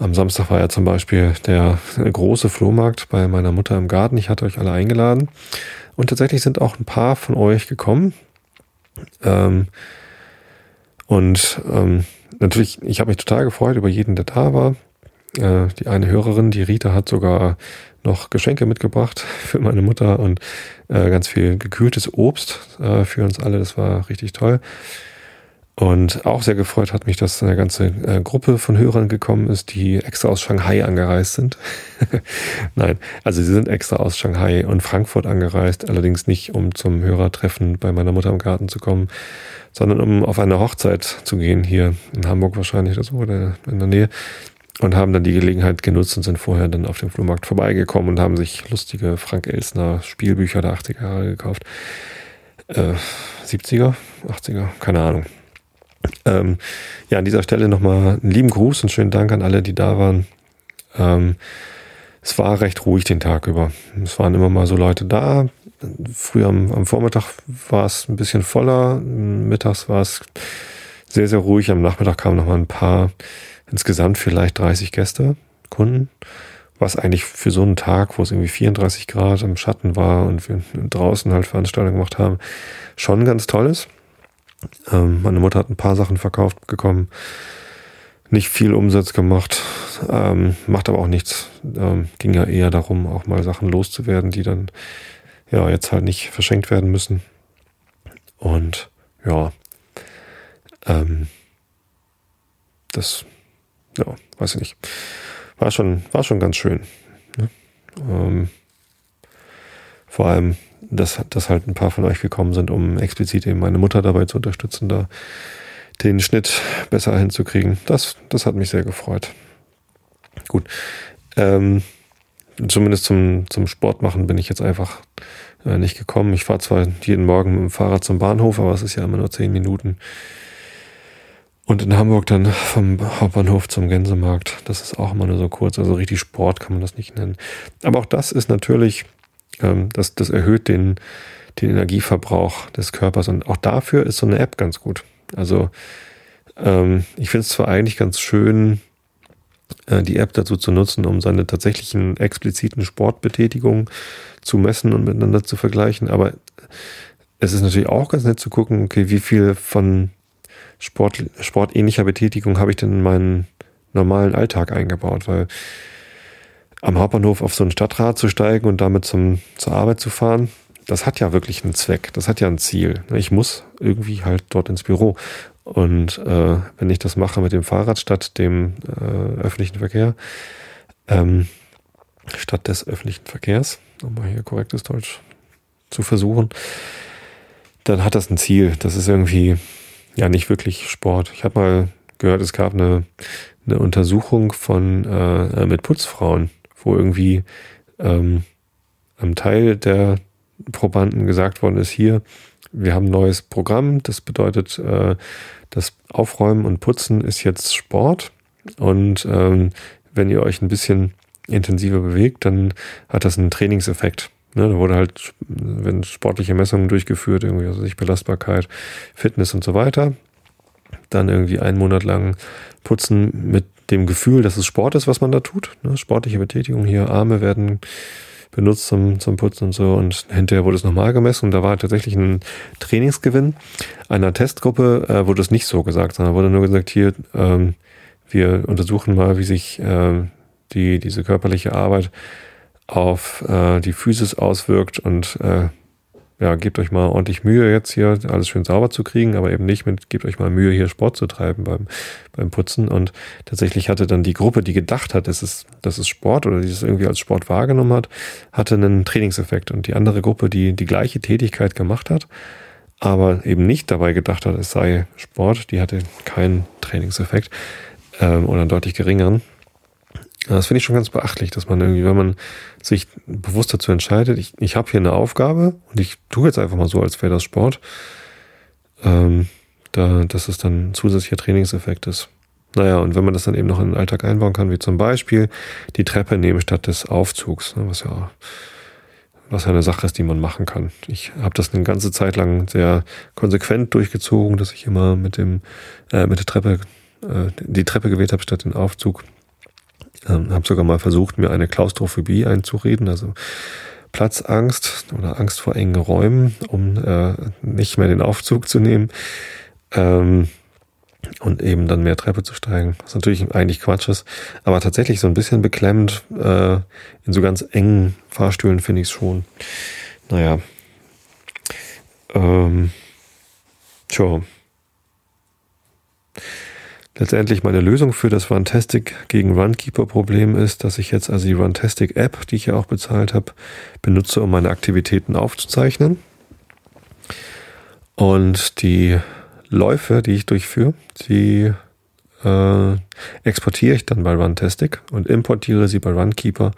Am Samstag war ja zum Beispiel der große Flohmarkt bei meiner Mutter im Garten. Ich hatte euch alle eingeladen. Und tatsächlich sind auch ein paar von euch gekommen. Ähm, und ähm, natürlich, ich habe mich total gefreut über jeden, der da war. Äh, die eine Hörerin, die Rita, hat sogar noch Geschenke mitgebracht [LAUGHS] für meine Mutter und äh, ganz viel gekühltes Obst äh, für uns alle. Das war richtig toll. Und auch sehr gefreut hat mich, dass eine ganze äh, Gruppe von Hörern gekommen ist, die extra aus Shanghai angereist sind. [LAUGHS] Nein, also sie sind extra aus Shanghai und Frankfurt angereist, allerdings nicht, um zum Hörertreffen bei meiner Mutter im Garten zu kommen, sondern um auf eine Hochzeit zu gehen, hier in Hamburg wahrscheinlich oder so oder in der Nähe. Und haben dann die Gelegenheit genutzt und sind vorher dann auf dem Flohmarkt vorbeigekommen und haben sich lustige Frank Elsner Spielbücher der 80er Jahre gekauft. Äh, 70er, 80er, keine Ahnung. Ähm, ja, an dieser Stelle nochmal einen lieben Gruß und schönen Dank an alle, die da waren. Ähm, es war recht ruhig den Tag über. Es waren immer mal so Leute da. Früher am, am Vormittag war es ein bisschen voller. Mittags war es sehr, sehr ruhig. Am Nachmittag kamen nochmal ein paar, insgesamt vielleicht 30 Gäste, Kunden. Was eigentlich für so einen Tag, wo es irgendwie 34 Grad im Schatten war und wir draußen halt Veranstaltungen gemacht haben, schon ganz toll ist. Ähm, meine Mutter hat ein paar Sachen verkauft bekommen, nicht viel Umsatz gemacht, ähm, macht aber auch nichts. Ähm, ging ja eher darum, auch mal Sachen loszuwerden, die dann ja jetzt halt nicht verschenkt werden müssen. Und ja, ähm, das, ja, weiß ich nicht. War schon, war schon ganz schön. Ne? Ähm, vor allem dass, dass halt ein paar von euch gekommen sind, um explizit eben meine Mutter dabei zu unterstützen, da den Schnitt besser hinzukriegen. Das, das hat mich sehr gefreut. Gut. Ähm, zumindest zum, zum Sport machen bin ich jetzt einfach äh, nicht gekommen. Ich fahre zwar jeden Morgen mit dem Fahrrad zum Bahnhof, aber es ist ja immer nur zehn Minuten. Und in Hamburg dann vom Hauptbahnhof zum Gänsemarkt. Das ist auch immer nur so kurz. Also richtig Sport kann man das nicht nennen. Aber auch das ist natürlich ähm, das, das erhöht den, den Energieverbrauch des Körpers. Und auch dafür ist so eine App ganz gut. Also ähm, ich finde es zwar eigentlich ganz schön, äh, die App dazu zu nutzen, um seine tatsächlichen expliziten Sportbetätigungen zu messen und miteinander zu vergleichen, aber es ist natürlich auch ganz nett zu gucken, okay, wie viel von Sport, sportähnlicher Betätigung habe ich denn in meinen normalen Alltag eingebaut, weil am Hauptbahnhof auf so ein Stadtrad zu steigen und damit zum, zur Arbeit zu fahren, das hat ja wirklich einen Zweck, das hat ja ein Ziel. Ich muss irgendwie halt dort ins Büro. Und äh, wenn ich das mache mit dem Fahrrad statt dem äh, öffentlichen Verkehr, ähm, statt des öffentlichen Verkehrs, um mal hier korrektes Deutsch zu versuchen, dann hat das ein Ziel. Das ist irgendwie ja nicht wirklich Sport. Ich habe mal gehört, es gab eine, eine Untersuchung von äh, mit Putzfrauen wo irgendwie ähm, einem Teil der Probanden gesagt worden ist, hier, wir haben ein neues Programm, das bedeutet, äh, das Aufräumen und Putzen ist jetzt Sport und ähm, wenn ihr euch ein bisschen intensiver bewegt, dann hat das einen Trainingseffekt. Ne, da wurde halt, wenn sportliche Messungen durchgeführt, irgendwie, also sich Belastbarkeit, Fitness und so weiter. Dann irgendwie einen Monat lang putzen mit dem Gefühl, dass es Sport ist, was man da tut. Ne? Sportliche Betätigung hier, Arme werden benutzt zum, zum Putzen und so. Und hinterher wurde es nochmal gemessen und da war tatsächlich ein Trainingsgewinn. Einer Testgruppe äh, wurde es nicht so gesagt, sondern wurde nur gesagt, hier, ähm, wir untersuchen mal, wie sich äh, die, diese körperliche Arbeit auf äh, die Physis auswirkt und äh, ja, gebt euch mal ordentlich Mühe jetzt hier alles schön sauber zu kriegen, aber eben nicht mit, gebt euch mal Mühe hier Sport zu treiben beim, beim Putzen. Und tatsächlich hatte dann die Gruppe, die gedacht hat, das ist, das ist Sport oder die es irgendwie als Sport wahrgenommen hat, hatte einen Trainingseffekt. Und die andere Gruppe, die die gleiche Tätigkeit gemacht hat, aber eben nicht dabei gedacht hat, es sei Sport, die hatte keinen Trainingseffekt ähm, oder einen deutlich geringeren. Das finde ich schon ganz beachtlich, dass man irgendwie, wenn man sich bewusst dazu entscheidet, ich, ich habe hier eine Aufgabe und ich tue jetzt einfach mal so, als wäre das Sport, ähm, da, dass es dann ein zusätzlicher Trainingseffekt ist. Naja, und wenn man das dann eben noch in den Alltag einbauen kann, wie zum Beispiel die Treppe nehmen statt des Aufzugs, ne, was ja was ja eine Sache ist, die man machen kann. Ich habe das eine ganze Zeit lang sehr konsequent durchgezogen, dass ich immer mit dem äh, mit der Treppe äh, die Treppe gewählt habe statt den Aufzug. Ähm, habe sogar mal versucht, mir eine Klaustrophobie einzureden, also Platzangst oder Angst vor engen Räumen, um äh, nicht mehr den Aufzug zu nehmen. Ähm, und eben dann mehr Treppe zu steigen. Was natürlich eigentlich Quatsch ist, aber tatsächlich so ein bisschen beklemmend äh, in so ganz engen Fahrstühlen finde ich es schon. Naja. Ähm, tja. Letztendlich meine Lösung für das Runtastic gegen Runkeeper-Problem ist, dass ich jetzt also die Runtastic-App, die ich ja auch bezahlt habe, benutze, um meine Aktivitäten aufzuzeichnen. Und die Läufe, die ich durchführe, die äh, exportiere ich dann bei Runtastic und importiere sie bei Runkeeper,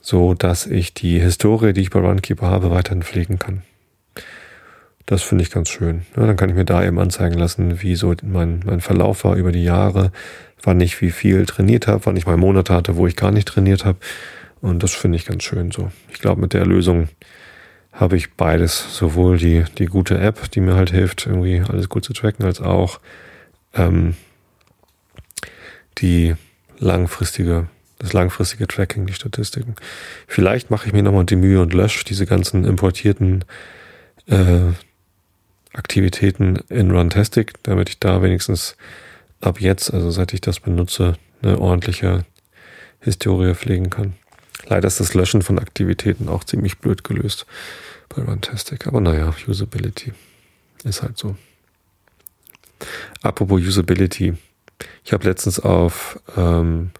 so dass ich die Historie, die ich bei Runkeeper habe, weiterhin pflegen kann. Das finde ich ganz schön. Ja, dann kann ich mir da eben anzeigen lassen, wie so mein, mein Verlauf war über die Jahre, wann ich wie viel trainiert habe, wann ich mal Monate hatte, wo ich gar nicht trainiert habe. Und das finde ich ganz schön so. Ich glaube, mit der Lösung habe ich beides. Sowohl die, die gute App, die mir halt hilft, irgendwie alles gut zu tracken, als auch ähm, die langfristige, das langfristige Tracking, die Statistiken. Vielleicht mache ich mir nochmal die Mühe und lösche diese ganzen importierten äh, Aktivitäten in Runtastic, damit ich da wenigstens ab jetzt, also seit ich das benutze, eine ordentliche Historie pflegen kann. Leider ist das Löschen von Aktivitäten auch ziemlich blöd gelöst bei Runtastic. Aber naja, Usability ist halt so. Apropos Usability. Ich habe letztens auf, ähm,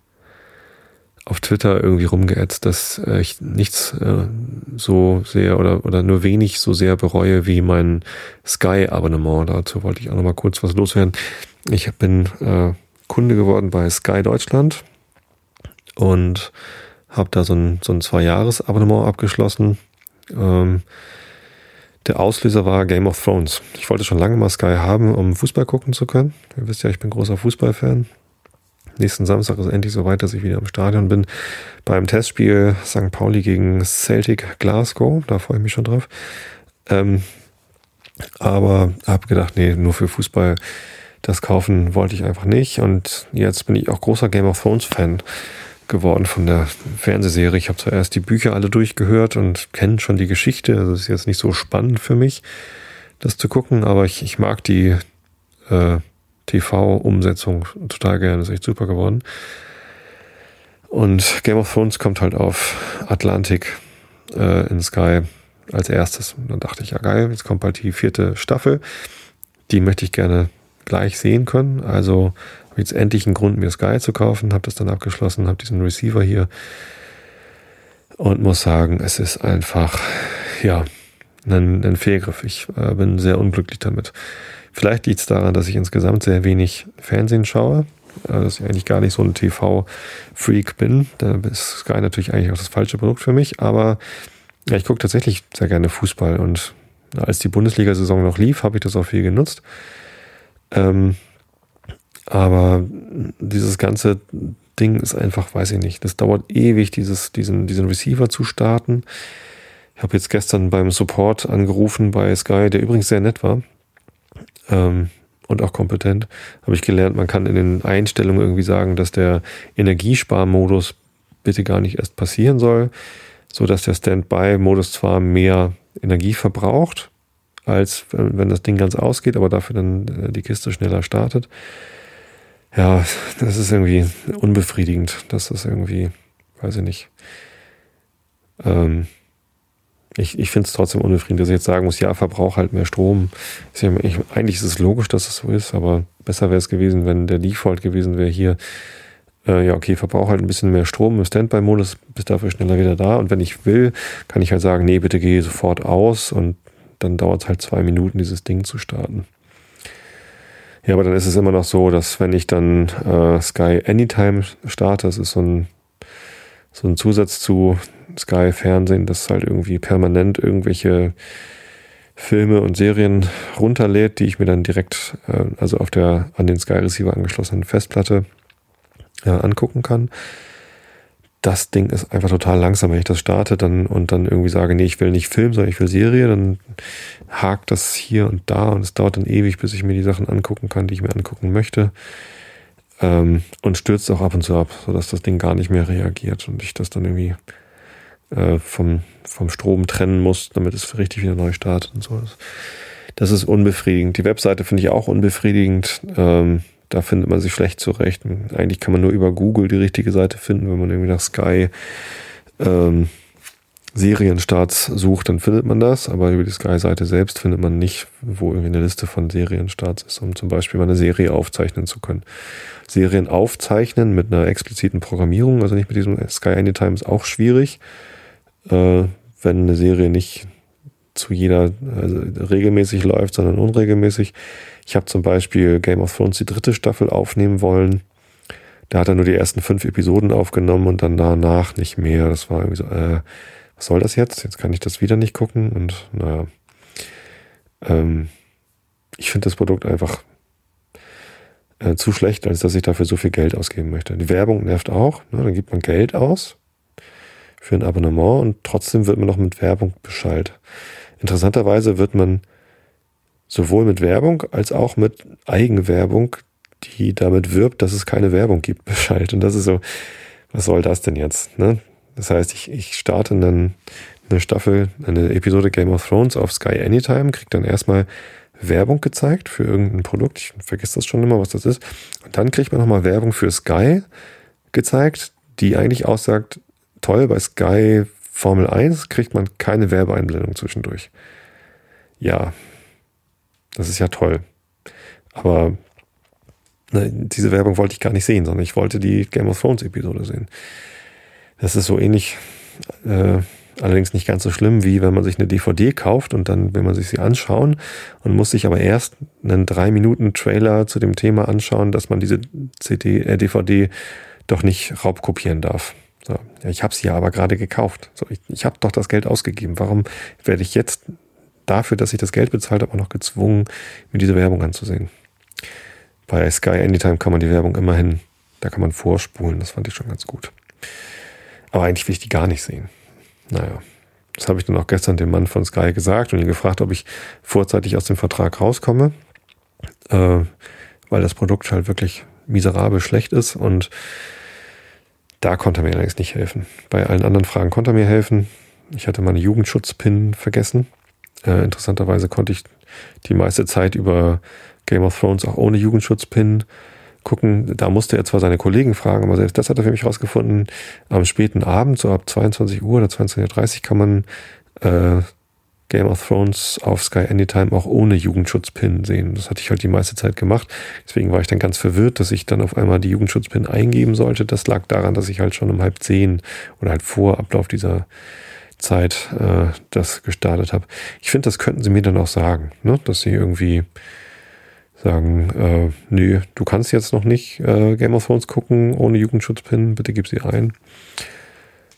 auf Twitter irgendwie rumgeätzt, dass äh, ich nichts äh, so sehr oder, oder nur wenig so sehr bereue wie mein Sky-Abonnement. Dazu wollte ich auch nochmal kurz was loswerden. Ich bin äh, Kunde geworden bei Sky Deutschland und habe da so ein, so ein Zwei-Jahres-Abonnement abgeschlossen. Ähm, der Auslöser war Game of Thrones. Ich wollte schon lange mal Sky haben, um Fußball gucken zu können. Ihr wisst ja, ich bin großer Fußballfan. Nächsten Samstag ist endlich soweit, dass ich wieder im Stadion bin. Beim Testspiel St. Pauli gegen Celtic Glasgow. Da freue ich mich schon drauf. Ähm, aber habe gedacht, nee, nur für Fußball das kaufen wollte ich einfach nicht. Und jetzt bin ich auch großer Game of Thrones Fan geworden von der Fernsehserie. Ich habe zuerst die Bücher alle durchgehört und kenne schon die Geschichte. Also ist jetzt nicht so spannend für mich, das zu gucken, aber ich, ich mag die äh, TV-Umsetzung total gerne. Das ist echt super geworden. Und Game of Thrones kommt halt auf Atlantik äh, in Sky als erstes. Und dann dachte ich, ja geil, jetzt kommt bald die vierte Staffel. Die möchte ich gerne gleich sehen können. Also habe jetzt endlich einen Grund, mir Sky zu kaufen, habe das dann abgeschlossen, habe diesen Receiver hier und muss sagen, es ist einfach, ja, ein, ein Fehlgriff. Ich äh, bin sehr unglücklich damit. Vielleicht liegt es daran, dass ich insgesamt sehr wenig Fernsehen schaue, äh, dass ich eigentlich gar nicht so ein TV-Freak bin. Da ist Sky natürlich eigentlich auch das falsche Produkt für mich, aber ja, ich gucke tatsächlich sehr gerne Fußball und als die Bundesliga-Saison noch lief, habe ich das auch viel genutzt. Ähm, aber dieses ganze Ding ist einfach, weiß ich nicht, das dauert ewig, dieses, diesen, diesen Receiver zu starten. Ich habe jetzt gestern beim Support angerufen bei Sky, der übrigens sehr nett war ähm, und auch kompetent. Habe ich gelernt, man kann in den Einstellungen irgendwie sagen, dass der Energiesparmodus bitte gar nicht erst passieren soll, so dass der Standby-Modus zwar mehr Energie verbraucht, als wenn das Ding ganz ausgeht, aber dafür dann äh, die Kiste schneller startet ja, das ist irgendwie unbefriedigend. Das ist irgendwie, weiß ich nicht. Ähm, ich ich finde es trotzdem unbefriedigend, dass ich jetzt sagen muss, ja, Verbrauch halt mehr Strom. Ist ja, ich, eigentlich ist es logisch, dass es so ist, aber besser wäre es gewesen, wenn der Default gewesen wäre hier, äh, ja, okay, Verbrauch halt ein bisschen mehr Strom im Standby-Modus, bist dafür schneller wieder da. Und wenn ich will, kann ich halt sagen, nee, bitte geh sofort aus und dann dauert es halt zwei Minuten, dieses Ding zu starten. Ja, aber dann ist es immer noch so, dass wenn ich dann äh, Sky Anytime starte, das ist so ein, so ein Zusatz zu Sky Fernsehen, das halt irgendwie permanent irgendwelche Filme und Serien runterlädt, die ich mir dann direkt, äh, also auf der an den Sky Receiver angeschlossenen Festplatte äh, angucken kann das Ding ist einfach total langsam. Wenn ich das starte dann und dann irgendwie sage, nee, ich will nicht Film, sondern ich will Serie, dann hakt das hier und da und es dauert dann ewig, bis ich mir die Sachen angucken kann, die ich mir angucken möchte. Ähm, und stürzt auch ab und zu ab, sodass das Ding gar nicht mehr reagiert und ich das dann irgendwie äh, vom, vom Strom trennen muss, damit es richtig wieder neu startet und so. Das ist unbefriedigend. Die Webseite finde ich auch unbefriedigend. Ähm, da findet man sich schlecht zurecht. Eigentlich kann man nur über Google die richtige Seite finden, wenn man irgendwie nach Sky ähm, Serienstarts sucht, dann findet man das, aber über die Sky-Seite selbst findet man nicht, wo irgendwie eine Liste von Serienstarts ist, um zum Beispiel mal eine Serie aufzeichnen zu können. Serien aufzeichnen mit einer expliziten Programmierung, also nicht mit diesem Sky Anytime, ist auch schwierig, äh, wenn eine Serie nicht zu jeder also regelmäßig läuft, sondern unregelmäßig. Ich habe zum Beispiel Game of Thrones die dritte Staffel aufnehmen wollen. Da hat er nur die ersten fünf Episoden aufgenommen und dann danach nicht mehr. Das war irgendwie so, äh, was soll das jetzt? Jetzt kann ich das wieder nicht gucken und naja. Ähm, ich finde das Produkt einfach äh, zu schlecht, als dass ich dafür so viel Geld ausgeben möchte. Die Werbung nervt auch. Ne? Dann gibt man Geld aus für ein Abonnement und trotzdem wird man noch mit Werbung beschallt. Interessanterweise wird man sowohl mit Werbung als auch mit Eigenwerbung, die damit wirbt, dass es keine Werbung gibt, [LAUGHS] beschallt. Und das ist so, was soll das denn jetzt? Ne? Das heißt, ich, ich starte dann eine Staffel, eine Episode Game of Thrones auf Sky Anytime, kriege dann erstmal Werbung gezeigt für irgendein Produkt. Ich vergesse das schon immer, was das ist. Und dann kriegt man nochmal Werbung für Sky gezeigt, die eigentlich aussagt, toll, bei Sky Formel 1 kriegt man keine Werbeeinblendung zwischendurch. Ja, das ist ja toll. Aber ne, diese Werbung wollte ich gar nicht sehen, sondern ich wollte die Game of Thrones Episode sehen. Das ist so ähnlich, äh, allerdings nicht ganz so schlimm, wie wenn man sich eine DVD kauft und dann will man sich sie anschauen und muss sich aber erst einen drei Minuten Trailer zu dem Thema anschauen, dass man diese CD, äh, DVD doch nicht raubkopieren darf. Ja, ich habe sie ja aber gerade gekauft. So, ich, ich habe doch das Geld ausgegeben. Warum werde ich jetzt dafür, dass ich das Geld bezahlt habe, auch noch gezwungen, mir diese Werbung anzusehen? Bei Sky Anytime kann man die Werbung immerhin, da kann man vorspulen. Das fand ich schon ganz gut. Aber eigentlich will ich die gar nicht sehen. Naja, das habe ich dann auch gestern dem Mann von Sky gesagt und ihn gefragt, ob ich vorzeitig aus dem Vertrag rauskomme, äh, weil das Produkt halt wirklich miserabel schlecht ist und da konnte er mir allerdings nicht helfen. Bei allen anderen Fragen konnte er mir helfen. Ich hatte meine Jugendschutzpin vergessen. Äh, interessanterweise konnte ich die meiste Zeit über Game of Thrones auch ohne Jugendschutzpin gucken. Da musste er zwar seine Kollegen fragen, aber selbst das hat er für mich rausgefunden. Am späten Abend, so ab 22 Uhr oder 22.30 Uhr kann man äh, Game of Thrones auf Sky Anytime auch ohne Jugendschutzpin sehen. Das hatte ich halt die meiste Zeit gemacht. Deswegen war ich dann ganz verwirrt, dass ich dann auf einmal die Jugendschutzpin eingeben sollte. Das lag daran, dass ich halt schon um halb zehn oder halt vor Ablauf dieser Zeit äh, das gestartet habe. Ich finde, das könnten sie mir dann auch sagen, ne? dass sie irgendwie sagen, äh, nö, du kannst jetzt noch nicht äh, Game of Thrones gucken ohne Jugendschutzpin, bitte gib sie ein.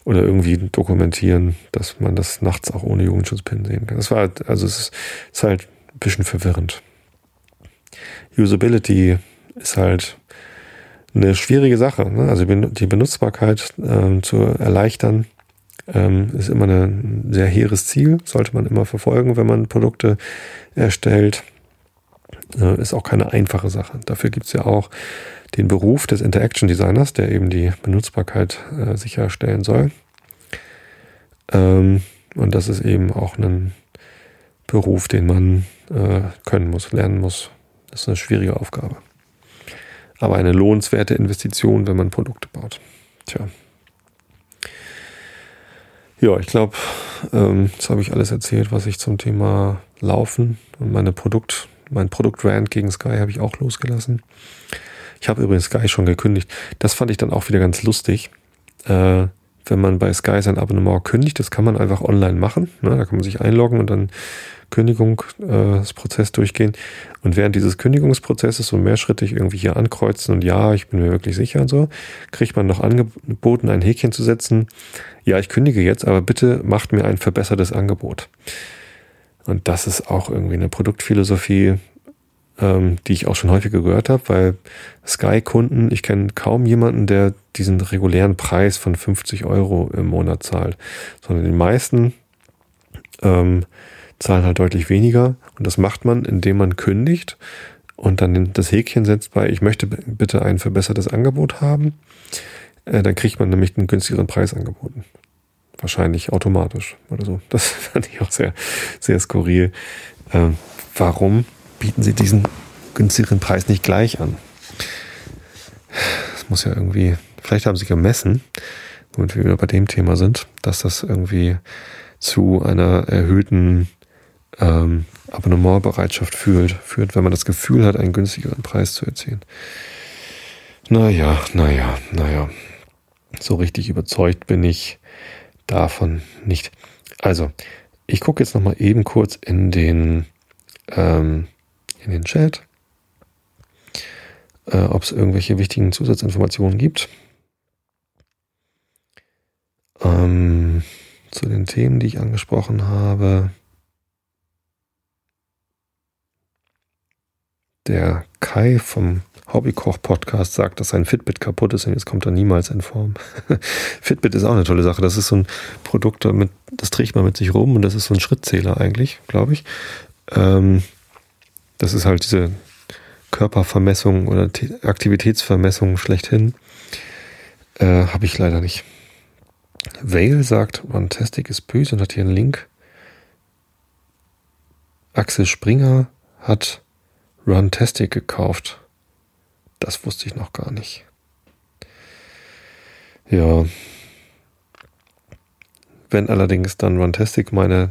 Oder irgendwie dokumentieren, dass man das nachts auch ohne Jugendschutzpin sehen kann. Das war halt, also es ist, ist halt ein bisschen verwirrend. Usability ist halt eine schwierige Sache. Ne? Also die Benutzbarkeit ähm, zu erleichtern, ähm, ist immer ein sehr hehres Ziel, sollte man immer verfolgen, wenn man Produkte erstellt. Äh, ist auch keine einfache Sache. Dafür gibt es ja auch den Beruf des Interaction Designers, der eben die Benutzbarkeit äh, sicherstellen soll. Ähm, und das ist eben auch ein Beruf, den man äh, können muss, lernen muss. Das ist eine schwierige Aufgabe. Aber eine lohnenswerte Investition, wenn man Produkte baut. Tja. Ja, ich glaube, ähm, jetzt habe ich alles erzählt, was ich zum Thema Laufen und meine Produkt, mein Produktrand gegen Sky habe ich auch losgelassen. Ich habe übrigens Sky schon gekündigt. Das fand ich dann auch wieder ganz lustig. Äh, wenn man bei Sky sein Abonnement kündigt, das kann man einfach online machen. Ne? Da kann man sich einloggen und dann Kündigungsprozess äh, durchgehen. Und während dieses Kündigungsprozesses so mehrschrittig irgendwie hier ankreuzen und ja, ich bin mir wirklich sicher und so, kriegt man noch angeboten, ein Häkchen zu setzen. Ja, ich kündige jetzt, aber bitte macht mir ein verbessertes Angebot. Und das ist auch irgendwie eine Produktphilosophie, ähm, die ich auch schon häufiger gehört habe, weil Sky-Kunden, ich kenne kaum jemanden, der diesen regulären Preis von 50 Euro im Monat zahlt, sondern die meisten ähm, zahlen halt deutlich weniger. Und das macht man, indem man kündigt und dann das Häkchen setzt bei, ich möchte bitte ein verbessertes Angebot haben. Äh, dann kriegt man nämlich einen günstigeren Preis angeboten. Wahrscheinlich automatisch oder so. Das [LAUGHS] fand ich auch sehr, sehr skurril. Ähm, warum bieten sie diesen günstigeren Preis nicht gleich an? Das muss ja irgendwie, vielleicht haben sie gemessen, womit wir wieder bei dem Thema sind, dass das irgendwie zu einer erhöhten ähm, Abonnementbereitschaft führt, führt, wenn man das Gefühl hat, einen günstigeren Preis zu erzielen. Naja, naja, naja. So richtig überzeugt bin ich davon nicht. Also, ich gucke jetzt nochmal eben kurz in den, ähm, in den Chat, äh, ob es irgendwelche wichtigen Zusatzinformationen gibt. Ähm, zu den Themen, die ich angesprochen habe. Der Kai vom Hobbykoch-Podcast sagt, dass sein Fitbit kaputt ist und jetzt kommt er niemals in Form. [LAUGHS] Fitbit ist auch eine tolle Sache. Das ist so ein Produkt, damit, das trägt man mit sich rum und das ist so ein Schrittzähler eigentlich, glaube ich. Ähm, das ist halt diese Körpervermessung oder Aktivitätsvermessung schlechthin. Äh, Habe ich leider nicht. Vale sagt, Fantastic ist böse und hat hier einen Link. Axel Springer hat Runtastic gekauft. Das wusste ich noch gar nicht. Ja. Wenn allerdings dann Runtastic meine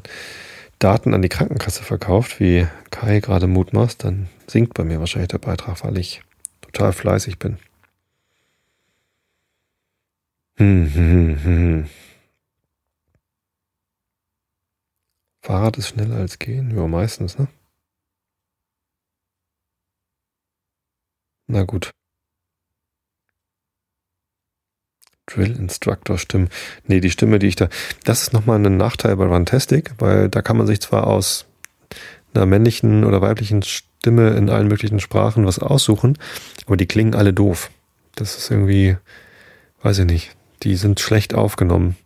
Daten an die Krankenkasse verkauft, wie Kai gerade mutmaßt, dann sinkt bei mir wahrscheinlich der Beitrag, weil ich total fleißig bin. [LAUGHS] Fahrrad ist schneller als gehen? Ja, meistens, ne? Na gut. Drill Instructor Stimmen. Nee, die Stimme, die ich da. Das ist nochmal ein Nachteil bei Runtastic, weil da kann man sich zwar aus einer männlichen oder weiblichen Stimme in allen möglichen Sprachen was aussuchen, aber die klingen alle doof. Das ist irgendwie, weiß ich nicht, die sind schlecht aufgenommen.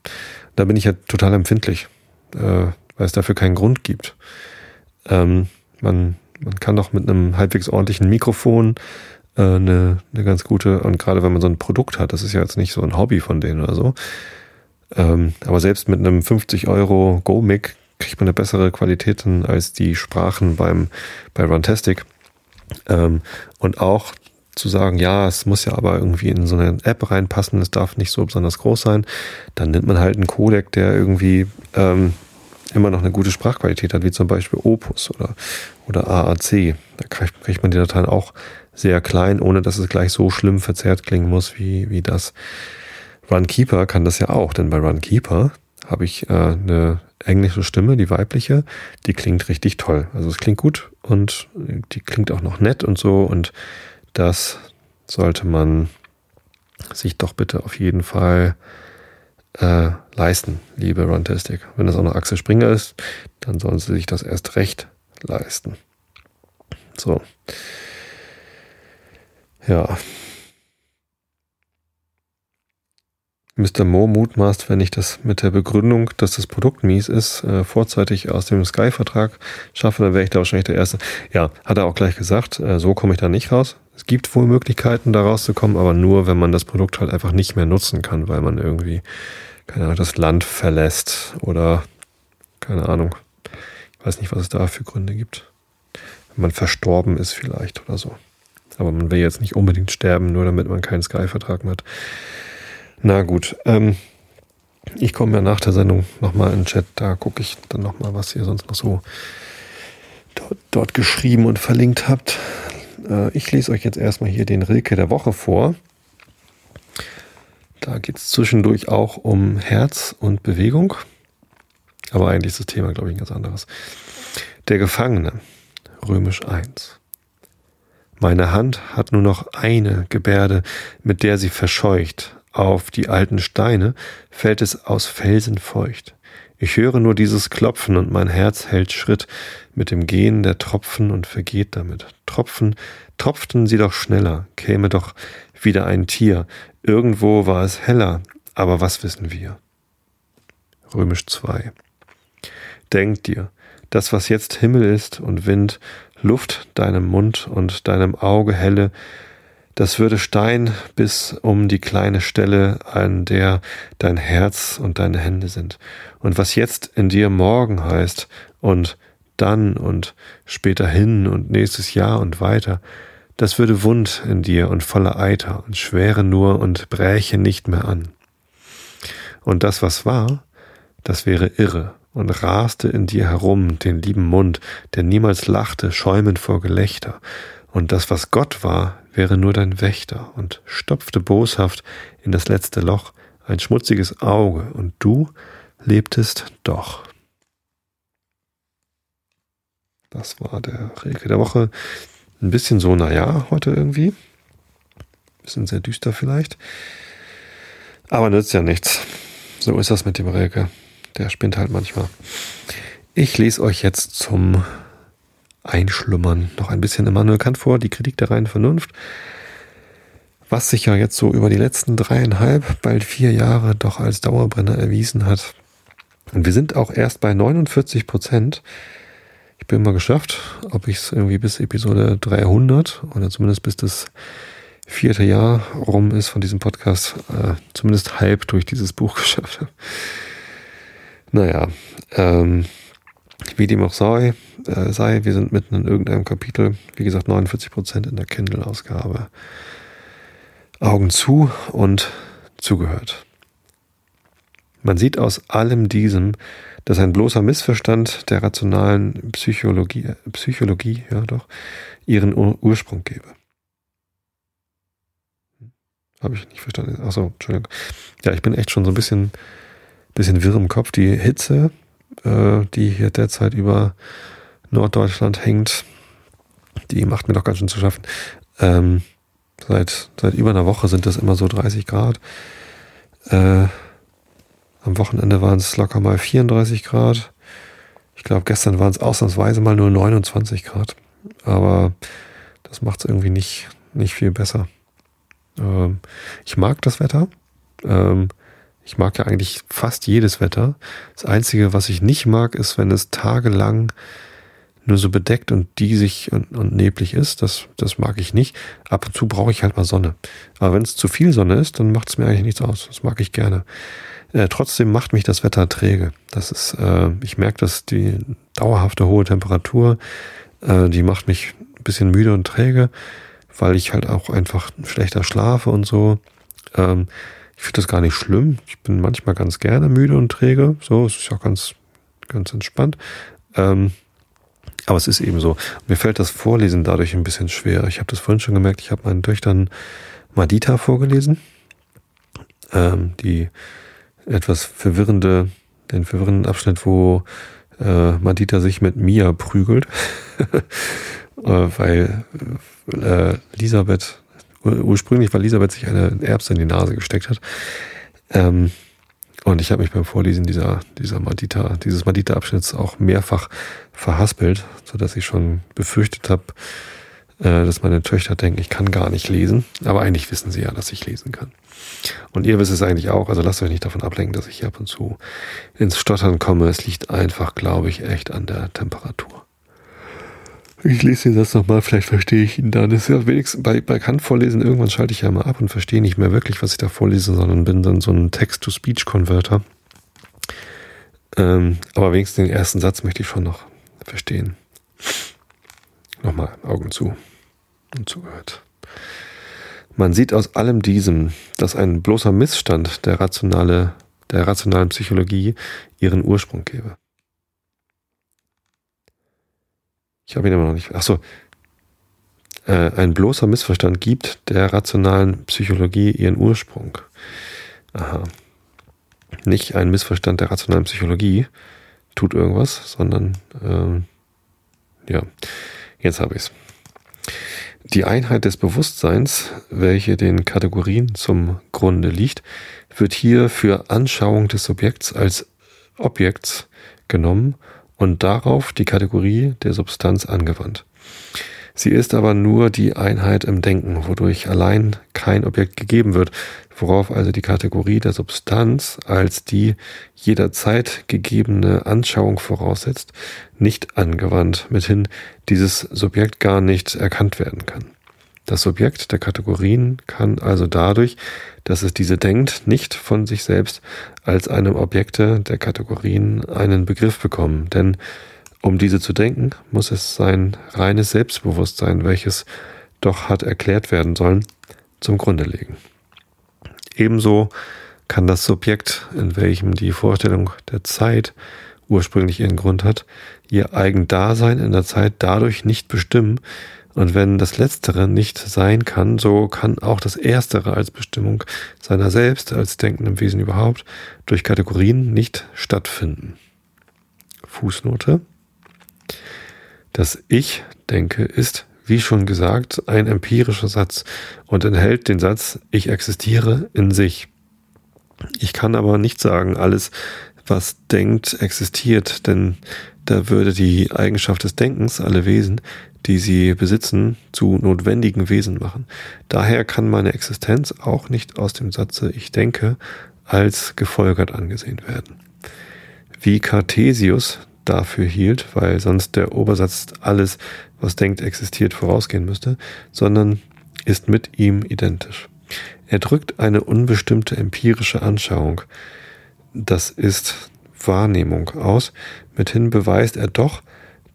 Da bin ich ja total empfindlich, äh, weil es dafür keinen Grund gibt. Ähm, man, man kann doch mit einem halbwegs ordentlichen Mikrofon eine, eine ganz gute, und gerade wenn man so ein Produkt hat, das ist ja jetzt nicht so ein Hobby von denen oder so, ähm, aber selbst mit einem 50 Euro Go-Mic kriegt man eine bessere Qualität als die Sprachen beim, bei Runtastic. Ähm, und auch zu sagen, ja, es muss ja aber irgendwie in so eine App reinpassen, es darf nicht so besonders groß sein, dann nimmt man halt einen Codec, der irgendwie ähm, immer noch eine gute Sprachqualität hat, wie zum Beispiel Opus oder, oder AAC. Da kriegt, kriegt man die Dateien auch sehr klein, ohne dass es gleich so schlimm verzerrt klingen muss wie, wie das. Runkeeper kann das ja auch, denn bei Runkeeper habe ich äh, eine englische Stimme, die weibliche, die klingt richtig toll. Also es klingt gut und die klingt auch noch nett und so und das sollte man sich doch bitte auf jeden Fall äh, leisten, liebe Runtastic. Wenn das auch noch Axel Springer ist, dann sollen sie sich das erst recht leisten. So. Ja. Mr. Mo mutmaßt, wenn ich das mit der Begründung, dass das Produkt mies ist, äh, vorzeitig aus dem Sky-Vertrag schaffe, dann wäre ich da wahrscheinlich der Erste. Ja, hat er auch gleich gesagt, äh, so komme ich da nicht raus. Es gibt wohl Möglichkeiten, da rauszukommen, aber nur, wenn man das Produkt halt einfach nicht mehr nutzen kann, weil man irgendwie, keine Ahnung, das Land verlässt oder keine Ahnung. Ich weiß nicht, was es da für Gründe gibt. Wenn man verstorben ist vielleicht oder so. Aber man will jetzt nicht unbedingt sterben, nur damit man keinen Sky-Vertrag mehr hat. Na gut, ähm, ich komme ja nach der Sendung nochmal in den Chat, da gucke ich dann nochmal, was ihr sonst noch so dort, dort geschrieben und verlinkt habt. Äh, ich lese euch jetzt erstmal hier den Rilke der Woche vor. Da geht es zwischendurch auch um Herz und Bewegung. Aber eigentlich ist das Thema, glaube ich, ein ganz anderes. Der Gefangene, römisch 1. Meine Hand hat nur noch eine Gebärde, mit der sie verscheucht. Auf die alten Steine fällt es aus Felsen feucht. Ich höre nur dieses Klopfen und mein Herz hält Schritt mit dem Gehen der Tropfen und vergeht damit. Tropfen, tropften sie doch schneller, käme doch wieder ein Tier. Irgendwo war es heller, aber was wissen wir? Römisch 2. Denk dir, das, was jetzt Himmel ist und Wind, Luft deinem Mund und deinem Auge helle, das würde Stein bis um die kleine Stelle, an der dein Herz und deine Hände sind. Und was jetzt in dir morgen heißt und dann und später hin und nächstes Jahr und weiter, das würde wund in dir und voller Eiter und schwere nur und bräche nicht mehr an. Und das, was war, das wäre irre und raste in dir herum den lieben Mund, der niemals lachte, schäumend vor Gelächter. Und das, was Gott war, wäre nur dein Wächter und stopfte boshaft in das letzte Loch ein schmutziges Auge, und du lebtest doch. Das war der Rilke der Woche. Ein bisschen so, naja, heute irgendwie. Bisschen sehr düster vielleicht. Aber nützt ja nichts. So ist das mit dem Rilke. Der spinnt halt manchmal. Ich lese euch jetzt zum Einschlummern noch ein bisschen Immanuel Kant vor, die Kritik der reinen Vernunft, was sich ja jetzt so über die letzten dreieinhalb, bald vier Jahre doch als Dauerbrenner erwiesen hat. Und wir sind auch erst bei 49 Prozent. Ich bin mal geschafft, ob ich es irgendwie bis Episode 300 oder zumindest bis das vierte Jahr rum ist von diesem Podcast, äh, zumindest halb durch dieses Buch [LAUGHS] geschafft habe. Naja, ähm, wie dem auch sei, äh, sei, wir sind mitten in irgendeinem Kapitel, wie gesagt 49 Prozent in der Kindle-Ausgabe. Augen zu und zugehört. Man sieht aus allem diesem, dass ein bloßer Missverstand der rationalen Psychologie, Psychologie, ja doch, ihren Ur Ursprung gebe. Habe ich nicht verstanden. Achso, Entschuldigung. Ja, ich bin echt schon so ein bisschen, bisschen wirr im Kopf. Die Hitze, äh, die hier derzeit über Norddeutschland hängt, die macht mir doch ganz schön zu schaffen. Ähm, seit, seit über einer Woche sind das immer so 30 Grad. Äh, am Wochenende waren es locker mal 34 Grad. Ich glaube, gestern waren es ausnahmsweise mal nur 29 Grad. Aber das macht es irgendwie nicht, nicht viel besser. Ähm, ich mag das Wetter. Ähm, ich mag ja eigentlich fast jedes Wetter. Das Einzige, was ich nicht mag, ist, wenn es tagelang nur so bedeckt und diesig und, und neblig ist. Das, das mag ich nicht. Ab und zu brauche ich halt mal Sonne. Aber wenn es zu viel Sonne ist, dann macht es mir eigentlich nichts aus. Das mag ich gerne. Äh, trotzdem macht mich das Wetter träge. Das ist, äh, ich merke, dass die dauerhafte hohe Temperatur, äh, die macht mich ein bisschen müde und träge, weil ich halt auch einfach schlechter schlafe und so. Ähm, ich finde das gar nicht schlimm. Ich bin manchmal ganz gerne müde und träge. So, es ist ja ganz, ganz entspannt. Ähm, aber es ist eben so. Mir fällt das Vorlesen dadurch ein bisschen schwer. Ich habe das vorhin schon gemerkt. Ich habe meinen Töchtern Madita vorgelesen. Ähm, die etwas verwirrende, den verwirrenden Abschnitt, wo äh, Madita sich mit Mia prügelt, [LAUGHS] äh, weil äh, Elisabeth, ursprünglich weil Elisabeth sich eine Erbse in die Nase gesteckt hat. Ähm, und ich habe mich beim Vorlesen dieser, dieser Madita, dieses Madita-Abschnitts auch mehrfach verhaspelt, so dass ich schon befürchtet habe, äh, dass meine Töchter denken, ich kann gar nicht lesen. Aber eigentlich wissen sie ja, dass ich lesen kann. Und ihr wisst es eigentlich auch, also lasst euch nicht davon ablenken, dass ich hier ab und zu ins Stottern komme. Es liegt einfach, glaube ich, echt an der Temperatur. Ich lese den Satz nochmal, vielleicht verstehe ich ihn dann. Das ist ja wenigstens bei, bei Kant vorlesen, irgendwann schalte ich ja mal ab und verstehe nicht mehr wirklich, was ich da vorlese, sondern bin dann so ein Text-to-Speech-Converter. Ähm, aber wenigstens den ersten Satz möchte ich schon noch verstehen. Nochmal Augen zu und zugehört. Man sieht aus allem diesem, dass ein bloßer Missstand der, rationale, der rationalen Psychologie ihren Ursprung gebe. Ich habe ihn immer noch nicht. Achso. Äh, ein bloßer Missverstand gibt der rationalen Psychologie ihren Ursprung. Aha. Nicht ein Missverstand der rationalen Psychologie tut irgendwas, sondern ähm, ja, jetzt habe ich es. Die Einheit des Bewusstseins, welche den Kategorien zum Grunde liegt, wird hier für Anschauung des Subjekts als Objekts genommen und darauf die Kategorie der Substanz angewandt. Sie ist aber nur die Einheit im Denken, wodurch allein kein Objekt gegeben wird, worauf also die Kategorie der Substanz als die jederzeit gegebene Anschauung voraussetzt, nicht angewandt, mithin dieses Subjekt gar nicht erkannt werden kann. Das Subjekt der Kategorien kann also dadurch, dass es diese denkt, nicht von sich selbst als einem Objekte der Kategorien einen Begriff bekommen, denn Um diese zu denken, muss es sein reines Selbstbewusstsein, welches doch hat erklärt werden sollen, zum Grunde legen. Ebenso kann das Subjekt, in welchem die Vorstellung der Zeit ursprünglich ihren Grund hat, ihr Eigendasein in der Zeit dadurch nicht bestimmen, und wenn das Letztere nicht sein kann, so kann auch das Erstere als Bestimmung seiner selbst, als denkendem Wesen überhaupt, durch Kategorien nicht stattfinden. Fußnote. Das Ich denke ist, wie schon gesagt, ein empirischer Satz und enthält den Satz Ich existiere in sich. Ich kann aber nicht sagen, alles, was denkt, existiert, denn da würde die Eigenschaft des Denkens alle Wesen, die sie besitzen, zu notwendigen Wesen machen. Daher kann meine Existenz auch nicht aus dem Satze Ich denke als gefolgert angesehen werden. Wie Cartesius dafür hielt, weil sonst der Obersatz alles, was denkt, existiert, vorausgehen müsste, sondern ist mit ihm identisch. Er drückt eine unbestimmte empirische Anschauung, das ist Wahrnehmung aus, mithin beweist er doch,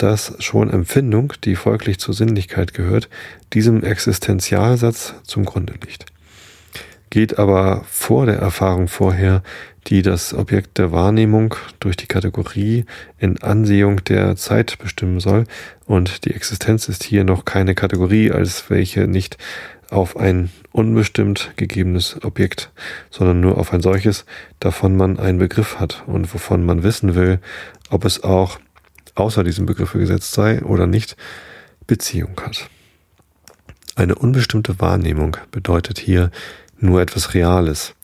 dass schon Empfindung, die folglich zur Sinnlichkeit gehört, diesem Existenzialsatz zum Grunde liegt. Geht aber vor der Erfahrung vorher, die das Objekt der Wahrnehmung durch die Kategorie in Ansehung der Zeit bestimmen soll, und die Existenz ist hier noch keine Kategorie, als welche nicht auf ein unbestimmt gegebenes Objekt, sondern nur auf ein solches, davon man einen Begriff hat und wovon man wissen will, ob es auch außer diesem Begriff gesetzt sei oder nicht, Beziehung hat. Eine unbestimmte Wahrnehmung bedeutet hier nur etwas Reales,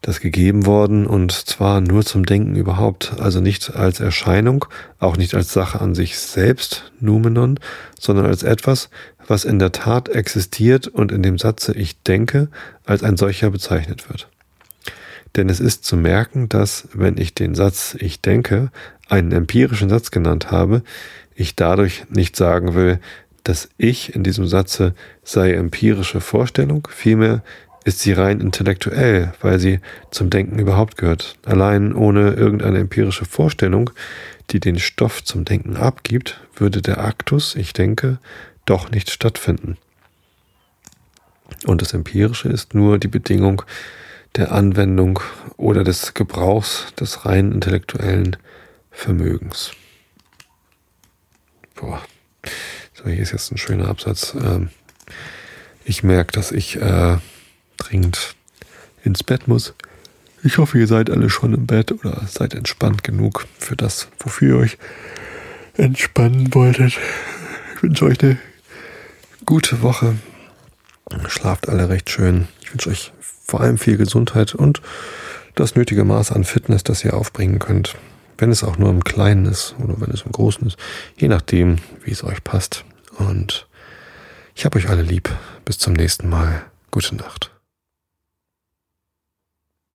das gegeben worden und zwar nur zum Denken überhaupt, also nicht als Erscheinung, auch nicht als Sache an sich selbst, Numenon, sondern als etwas, was in der Tat existiert und in dem Satze ich denke als ein solcher bezeichnet wird. Denn es ist zu merken, dass, wenn ich den Satz ich denke einen empirischen Satz genannt habe, ich dadurch nicht sagen will, dass ich in diesem Satze sei empirische Vorstellung, vielmehr ist sie rein intellektuell, weil sie zum Denken überhaupt gehört. Allein ohne irgendeine empirische Vorstellung, die den Stoff zum Denken abgibt, würde der Aktus, ich denke, doch nicht stattfinden. Und das Empirische ist nur die Bedingung der Anwendung oder des Gebrauchs des rein intellektuellen Vermögens. Boah, so hier ist jetzt ein schöner Absatz. Ähm, ich merke, dass ich äh, dringend ins Bett muss. Ich hoffe, ihr seid alle schon im Bett oder seid entspannt genug für das, wofür ihr euch entspannen wolltet. Ich wünsche euch eine gute Woche. Schlaft alle recht schön. Ich wünsche euch vor allem viel Gesundheit und das nötige Maß an Fitness, das ihr aufbringen könnt. Wenn es auch nur im Kleinen ist oder wenn es im Großen ist. Je nachdem, wie es euch passt. Und ich habe euch alle lieb. Bis zum nächsten Mal. Gute Nacht.